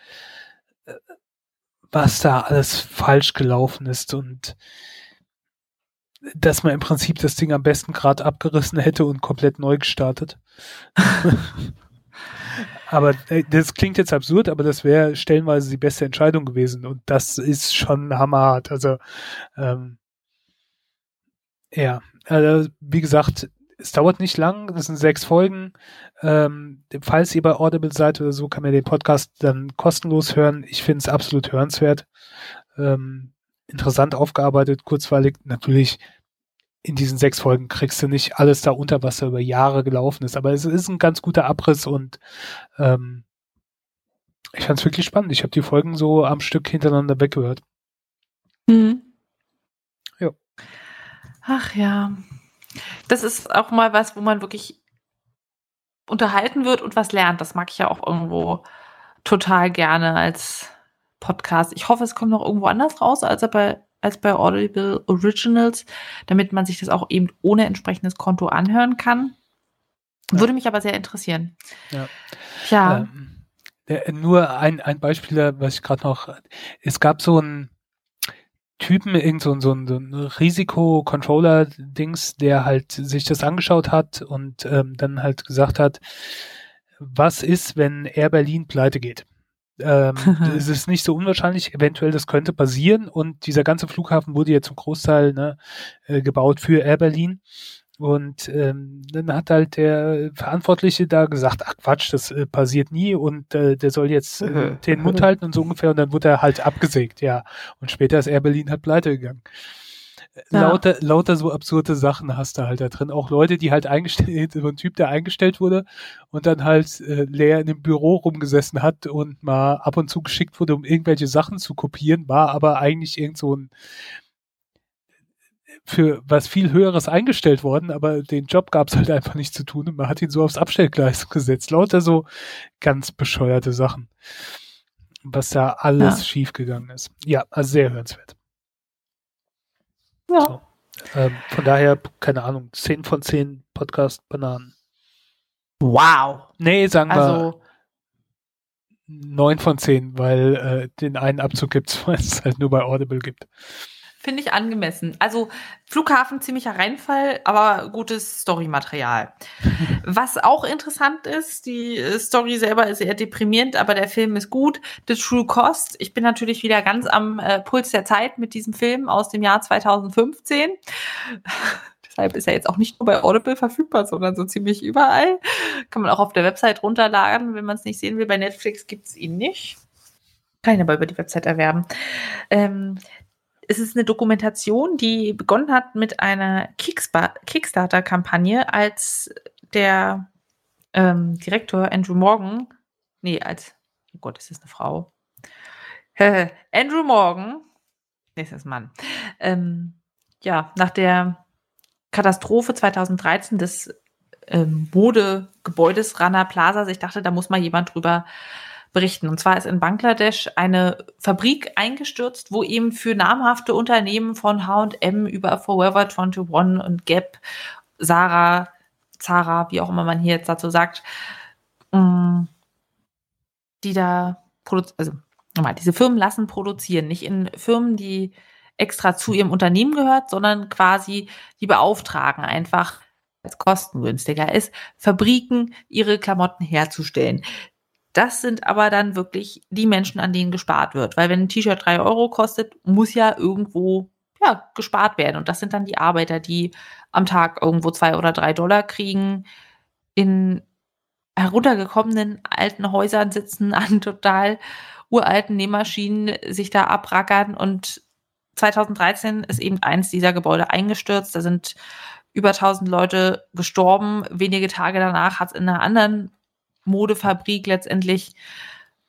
Speaker 2: was da alles falsch gelaufen ist und dass man im Prinzip das Ding am besten gerade abgerissen hätte und komplett neu gestartet. aber äh, das klingt jetzt absurd, aber das wäre stellenweise die beste Entscheidung gewesen und das ist schon hammerhart. Also ähm, ja, also, wie gesagt, es dauert nicht lang, das sind sechs Folgen. Ähm, falls ihr bei Audible seid oder so, kann man den Podcast dann kostenlos hören. Ich finde es absolut hörenswert. Ähm, interessant aufgearbeitet, kurzweilig. Natürlich, in diesen sechs Folgen kriegst du nicht alles da unter, was da über Jahre gelaufen ist. Aber es ist ein ganz guter Abriss und ähm, ich fand es wirklich spannend. Ich habe die Folgen so am Stück hintereinander weggehört.
Speaker 1: Mhm. Ja. Ach ja. Das ist auch mal was, wo man wirklich unterhalten wird und was lernt. Das mag ich ja auch irgendwo total gerne als Podcast. Ich hoffe, es kommt noch irgendwo anders raus, als bei, als bei Audible Originals, damit man sich das auch eben ohne entsprechendes Konto anhören kann. Ja. Würde mich aber sehr interessieren.
Speaker 2: Ja. ja. Ähm, nur ein, ein Beispiel, was ich gerade noch, es gab so ein, Typen, irgend so, so, so ein Risiko-Controller-Dings, der halt sich das angeschaut hat und ähm, dann halt gesagt hat, was ist, wenn Air Berlin pleite geht? Ähm, es ist nicht so unwahrscheinlich, eventuell das könnte passieren und dieser ganze Flughafen wurde ja zum Großteil ne, äh, gebaut für Air Berlin. Und ähm, dann hat halt der Verantwortliche da gesagt, ach Quatsch, das äh, passiert nie und äh, der soll jetzt äh, den Mund halten und so ungefähr und dann wurde er halt abgesägt, ja. Und später ist Air Berlin halt pleite gegangen. Ja. Lauter, lauter so absurde Sachen hast du halt da drin. Auch Leute, die halt eingestellt, so ein Typ, der eingestellt wurde und dann halt äh, leer in einem Büro rumgesessen hat und mal ab und zu geschickt wurde, um irgendwelche Sachen zu kopieren, war aber eigentlich irgend so ein für was viel Höheres eingestellt worden, aber den Job gab es halt einfach nicht zu tun und man hat ihn so aufs Abstellgleis gesetzt. Lauter so ganz bescheuerte Sachen. Was da alles ja. schiefgegangen ist. Ja, also sehr hörenswert. Ja. So. Ähm, von daher, keine Ahnung, 10 von 10 Podcast-Bananen.
Speaker 1: Wow.
Speaker 2: Nee, sagen also, wir 9 von 10, weil äh, den einen Abzug gibt es, weil es halt nur bei Audible gibt.
Speaker 1: Finde ich angemessen. Also Flughafen ziemlicher Reinfall, aber gutes Storymaterial. Was auch interessant ist, die Story selber ist eher deprimierend, aber der Film ist gut. The True Cost. Ich bin natürlich wieder ganz am äh, Puls der Zeit mit diesem Film aus dem Jahr 2015. Deshalb ist er jetzt auch nicht nur bei Audible verfügbar, sondern so ziemlich überall. Kann man auch auf der Website runterladen, wenn man es nicht sehen will. Bei Netflix gibt es ihn nicht. Kann ich aber über die Website erwerben. Ähm, es ist eine Dokumentation, die begonnen hat mit einer Kickstarter-Kampagne, als der ähm, Direktor Andrew Morgan, nee, als, oh Gott, ist das eine Frau? Andrew Morgan, nächstes Mann, ähm, ja, nach der Katastrophe 2013 des ähm, Modegebäudes Rana Plaza, ich dachte, da muss mal jemand drüber berichten. Und zwar ist in Bangladesch eine Fabrik eingestürzt, wo eben für namhafte Unternehmen von H&M über Forever 21 und Gap, Sarah, Zara, wie auch immer man hier jetzt dazu sagt, mm, die da also nochmal, diese Firmen lassen produzieren, nicht in Firmen, die extra zu ihrem Unternehmen gehört, sondern quasi die beauftragen einfach als kostengünstiger ist, Fabriken ihre Klamotten herzustellen. Das sind aber dann wirklich die Menschen, an denen gespart wird. Weil wenn ein T-Shirt drei Euro kostet, muss ja irgendwo ja, gespart werden. Und das sind dann die Arbeiter, die am Tag irgendwo zwei oder drei Dollar kriegen, in heruntergekommenen alten Häusern sitzen, an total uralten Nähmaschinen sich da abrackern. Und 2013 ist eben eins dieser Gebäude eingestürzt. Da sind über 1000 Leute gestorben. Wenige Tage danach hat es in einer anderen Modefabrik letztendlich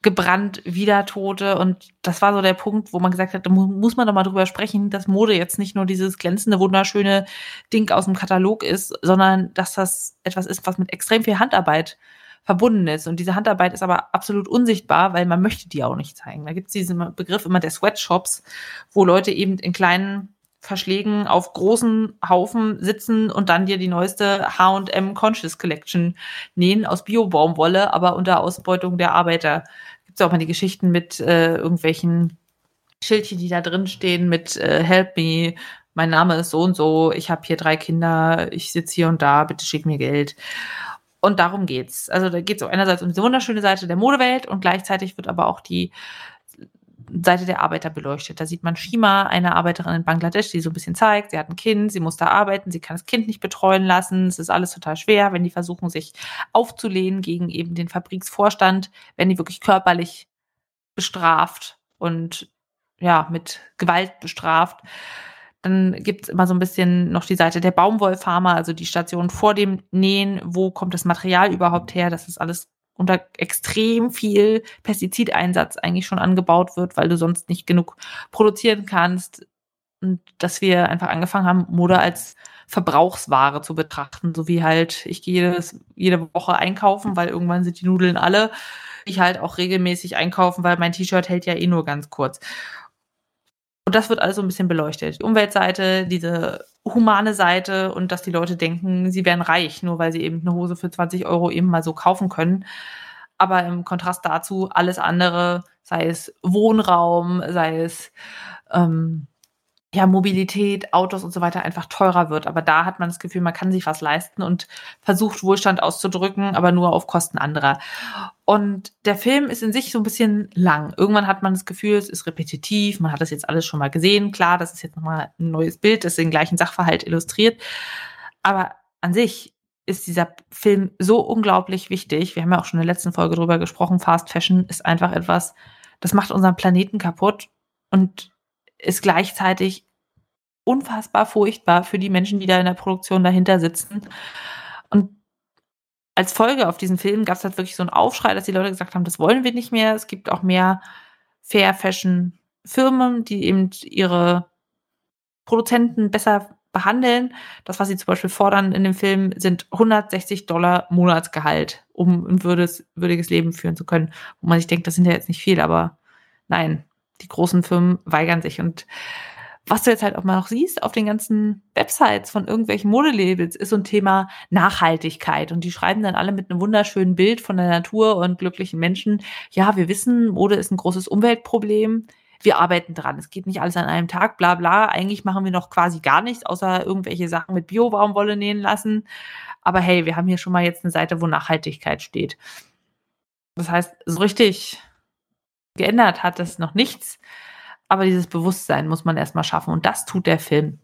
Speaker 1: gebrannt, wieder Tote. Und das war so der Punkt, wo man gesagt hat, da muss man doch mal drüber sprechen, dass Mode jetzt nicht nur dieses glänzende, wunderschöne Ding aus dem Katalog ist, sondern dass das etwas ist, was mit extrem viel Handarbeit verbunden ist. Und diese Handarbeit ist aber absolut unsichtbar, weil man möchte die auch nicht zeigen. Da gibt es diesen Begriff immer der Sweatshops, wo Leute eben in kleinen Verschlägen auf großen Haufen sitzen und dann dir die neueste H&M Conscious Collection nähen aus Bio-Baumwolle, aber unter Ausbeutung der Arbeiter. Gibt es auch mal die Geschichten mit äh, irgendwelchen Schildchen, die da drin stehen mit äh, Help me, mein Name ist so und so, ich habe hier drei Kinder, ich sitze hier und da, bitte schick mir Geld. Und darum geht's. Also da geht es einerseits um diese wunderschöne Seite der Modewelt und gleichzeitig wird aber auch die Seite der Arbeiter beleuchtet. Da sieht man Shima, eine Arbeiterin in Bangladesch, die so ein bisschen zeigt, sie hat ein Kind, sie muss da arbeiten, sie kann das Kind nicht betreuen lassen. Es ist alles total schwer, wenn die versuchen, sich aufzulehnen gegen eben den Fabriksvorstand, wenn die wirklich körperlich bestraft und ja, mit Gewalt bestraft. Dann gibt es immer so ein bisschen noch die Seite der Baumwollfarmer, also die Station vor dem Nähen. Wo kommt das Material überhaupt her? Das ist alles unter extrem viel Pestizideinsatz eigentlich schon angebaut wird, weil du sonst nicht genug produzieren kannst. Und dass wir einfach angefangen haben, Mode als Verbrauchsware zu betrachten, so wie halt, ich gehe jedes, jede Woche einkaufen, weil irgendwann sind die Nudeln alle. Ich halt auch regelmäßig einkaufen, weil mein T-Shirt hält ja eh nur ganz kurz. Und das wird alles so ein bisschen beleuchtet. Die Umweltseite, diese humane Seite und dass die Leute denken, sie wären reich, nur weil sie eben eine Hose für 20 Euro eben mal so kaufen können. Aber im Kontrast dazu alles andere, sei es Wohnraum, sei es ähm, ja, Mobilität, Autos und so weiter einfach teurer wird. Aber da hat man das Gefühl, man kann sich was leisten und versucht Wohlstand auszudrücken, aber nur auf Kosten anderer. Und der Film ist in sich so ein bisschen lang. Irgendwann hat man das Gefühl, es ist repetitiv, man hat das jetzt alles schon mal gesehen. Klar, das ist jetzt nochmal ein neues Bild, das den gleichen Sachverhalt illustriert. Aber an sich ist dieser Film so unglaublich wichtig. Wir haben ja auch schon in der letzten Folge drüber gesprochen. Fast Fashion ist einfach etwas, das macht unseren Planeten kaputt. Und ist gleichzeitig unfassbar furchtbar für die Menschen, die da in der Produktion dahinter sitzen. Und als Folge auf diesen Film gab es halt wirklich so einen Aufschrei, dass die Leute gesagt haben, das wollen wir nicht mehr. Es gibt auch mehr Fair Fashion Firmen, die eben ihre Produzenten besser behandeln. Das, was sie zum Beispiel fordern in dem Film, sind 160 Dollar Monatsgehalt, um ein würdiges, würdiges Leben führen zu können. Wo man sich denkt, das sind ja jetzt nicht viel, aber nein, die großen Firmen weigern sich. Und was du jetzt halt auch mal noch siehst auf den ganzen Websites von irgendwelchen Modelabels, ist so ein Thema Nachhaltigkeit. Und die schreiben dann alle mit einem wunderschönen Bild von der Natur und glücklichen Menschen. Ja, wir wissen, Mode ist ein großes Umweltproblem. Wir arbeiten dran. Es geht nicht alles an einem Tag, bla bla. Eigentlich machen wir noch quasi gar nichts, außer irgendwelche Sachen mit Bio-Baumwolle nähen lassen. Aber hey, wir haben hier schon mal jetzt eine Seite, wo Nachhaltigkeit steht. Das heißt, so richtig geändert hat es noch nichts. Aber dieses Bewusstsein muss man erstmal schaffen. Und das tut der Film.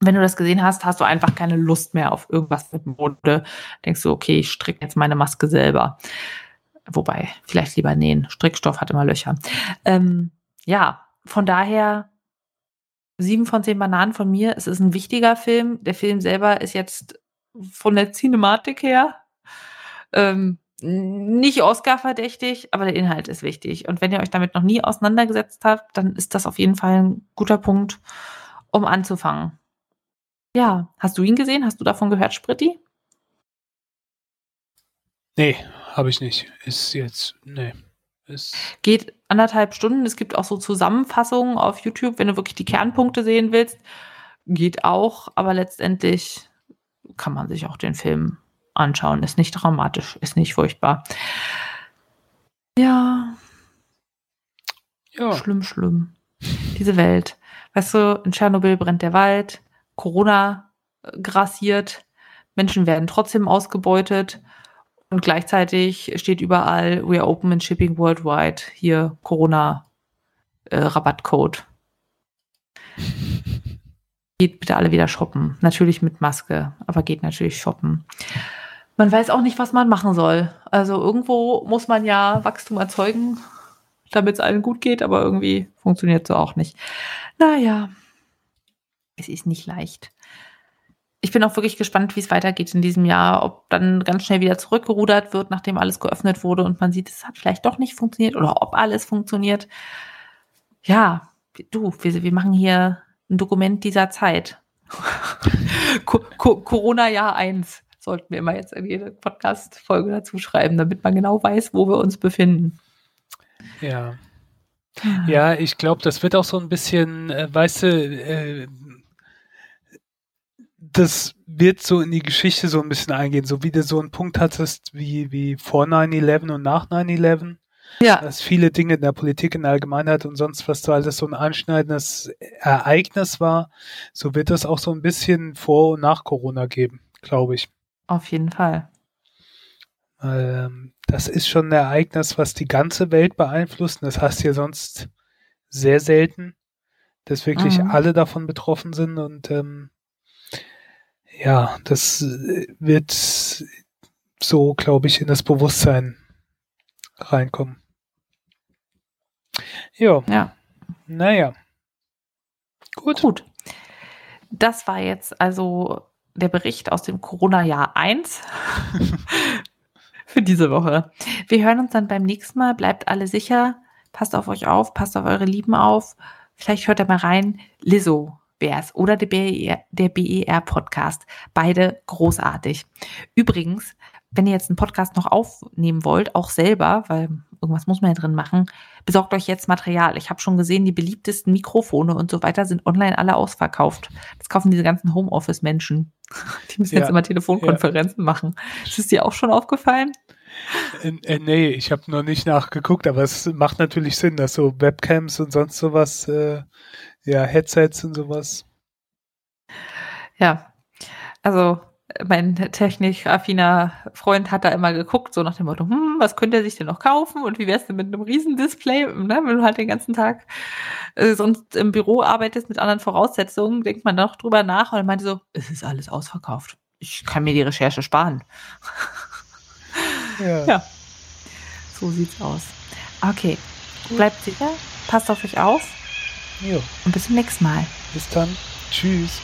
Speaker 1: Wenn du das gesehen hast, hast du einfach keine Lust mehr auf irgendwas mit Mode. Denkst du, okay, ich stricke jetzt meine Maske selber. Wobei, vielleicht lieber nähen. Strickstoff hat immer Löcher. Ähm, ja, von daher sieben von zehn Bananen von mir. Es ist ein wichtiger Film. Der Film selber ist jetzt von der Cinematik her ähm, nicht Oscar-verdächtig, aber der Inhalt ist wichtig. Und wenn ihr euch damit noch nie auseinandergesetzt habt, dann ist das auf jeden Fall ein guter Punkt, um anzufangen. Ja, hast du ihn gesehen? Hast du davon gehört, Spritti?
Speaker 2: Nee, habe ich nicht. Ist jetzt, nee. Ist
Speaker 1: Geht anderthalb Stunden. Es gibt auch so Zusammenfassungen auf YouTube, wenn du wirklich die Kernpunkte sehen willst. Geht auch, aber letztendlich kann man sich auch den Film anschauen. Ist nicht dramatisch, ist nicht furchtbar. Ja. Ja. Schlimm, schlimm. Diese Welt. Weißt du, in Tschernobyl brennt der Wald, Corona äh, grassiert, Menschen werden trotzdem ausgebeutet und gleichzeitig steht überall, we are open and shipping worldwide. Hier Corona-Rabattcode. Äh, geht bitte alle wieder shoppen. Natürlich mit Maske, aber geht natürlich shoppen man weiß auch nicht, was man machen soll. Also irgendwo muss man ja Wachstum erzeugen, damit es allen gut geht, aber irgendwie funktioniert so auch nicht. Naja, es ist nicht leicht. ich bin auch wirklich gespannt, wie es weitergeht in diesem Jahr, ob dann ganz schnell wieder zurückgerudert wird, nachdem alles geöffnet wurde und man sieht, es hat vielleicht doch nicht funktioniert oder ob alles funktioniert. Ja, du, wir, wir machen hier ein Dokument dieser Zeit. Corona-Jahr 1 sollten wir immer jetzt in jede Podcast-Folge dazu schreiben, damit man genau weiß, wo wir uns befinden.
Speaker 2: Ja. Ja, ich glaube, das wird auch so ein bisschen, äh, weißt du, äh, das wird so in die Geschichte so ein bisschen eingehen, so wie du so einen Punkt hattest wie, wie vor 9-11 und nach 9-11. Ja. Dass viele Dinge in der Politik in der Allgemeinheit und sonst was so alles so ein anschneidendes Ereignis war, so wird es auch so ein bisschen vor und nach Corona geben, glaube ich.
Speaker 1: Auf jeden Fall.
Speaker 2: Ähm, das ist schon ein Ereignis, was die ganze Welt beeinflusst. Das heißt ja sonst sehr selten, dass wirklich mhm. alle davon betroffen sind und ähm, ja, das äh, wird so, glaube ich, in das Bewusstsein reinkommen. Jo. Ja. Naja.
Speaker 1: Gut. Gut. Das war jetzt also der Bericht aus dem Corona-Jahr 1 für diese Woche. Wir hören uns dann beim nächsten Mal. Bleibt alle sicher. Passt auf euch auf. Passt auf eure Lieben auf. Vielleicht hört ihr mal rein. Lizzo wär's oder der BER, der BER Podcast. Beide großartig. Übrigens, wenn ihr jetzt einen Podcast noch aufnehmen wollt, auch selber, weil irgendwas muss man ja drin machen, besorgt euch jetzt Material. Ich habe schon gesehen, die beliebtesten Mikrofone und so weiter sind online alle ausverkauft. Das kaufen diese ganzen Homeoffice-Menschen. Die müssen ja, jetzt immer Telefonkonferenzen ja. machen. Ist es dir auch schon aufgefallen?
Speaker 2: Äh, äh, nee, ich habe noch nicht nachgeguckt, aber es macht natürlich Sinn, dass so Webcams und sonst sowas äh, ja, Headsets und sowas.
Speaker 1: Ja, also mein technikaffiner Freund hat da immer geguckt, so nach dem Motto, hm, was könnte er sich denn noch kaufen und wie wär's denn mit einem Riesendisplay, ne? wenn du halt den ganzen Tag äh, sonst im Büro arbeitest mit anderen Voraussetzungen, denkt man noch drüber nach und er meinte so, es ist alles ausverkauft. Ich kann mir die Recherche sparen. Ja. ja. So sieht's aus. Okay, bleibt sicher, passt auf euch auf
Speaker 2: Jo.
Speaker 1: Und bis zum nächsten Mal.
Speaker 2: Bis dann. Tschüss.